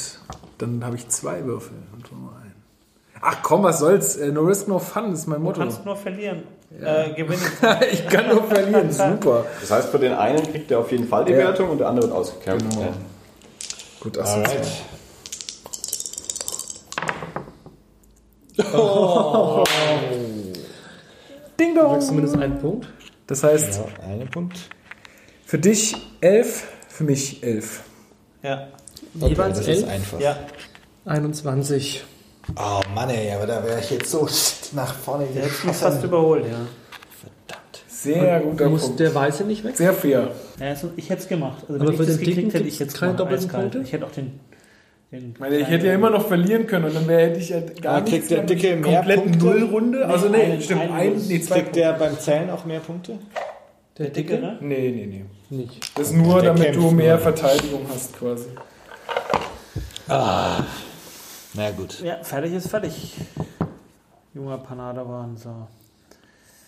dann habe ich zwei Würfel und nur einen. Ach komm, was soll's? Äh, no risk, no fun ist mein Du Motto. kannst nur verlieren. Äh, gewinnen. ich kann nur verlieren, super. Das heißt, für den einen kriegt er auf jeden Fall die Ja. Wertung und der andere wird ausgekämpft. Genau. Ja. Gut, das Alright. Ding Du dong. kriegst zumindest einen Punkt. Das heißt, Ja, einen Punkt. für dich elf, für mich elf. ja. Okay, Jeweils das ist elf? einfach. Ja. 21. Oh Mann, ey, aber da wäre ich jetzt so nach vorne Der mich fast überholt, ja. Verdammt. Sehr guter Muss Punkt. der Weiße nicht weg? Sehr fair. ja also ich hätte es gemacht. Also Aber wenn ich für das den gekriegt hätte, ich jetzt keine doppelten Punkte? Ich hätte auch den. Ich meine, ich hätte ja immer noch verlieren können und dann wäre hätte ich ja gar Aber kriegt der. Dicke mehr komplett Punkte? Nullrunde. Also nee, einen- stimmt, ein, nee, zwei Kriegt der beim Zählen auch mehr Punkte? Der Dicke, ne? Nee, nee, nee. Nicht. Das ist nur, Der damit du mehr nur. Verteidigung hast quasi. Na gut. Ja, fertig ist fertig. Junger Panadewan, so.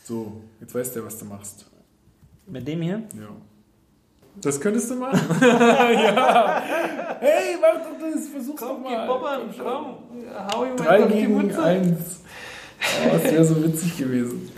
So, jetzt weißt du, was du machst. Mit dem hier? Ja. Das könntest du machen? ja. Hey, mach doch das, versuch's doch mal. komm. Hau ihm Drei gegen eins. Oh, das wäre so witzig gewesen.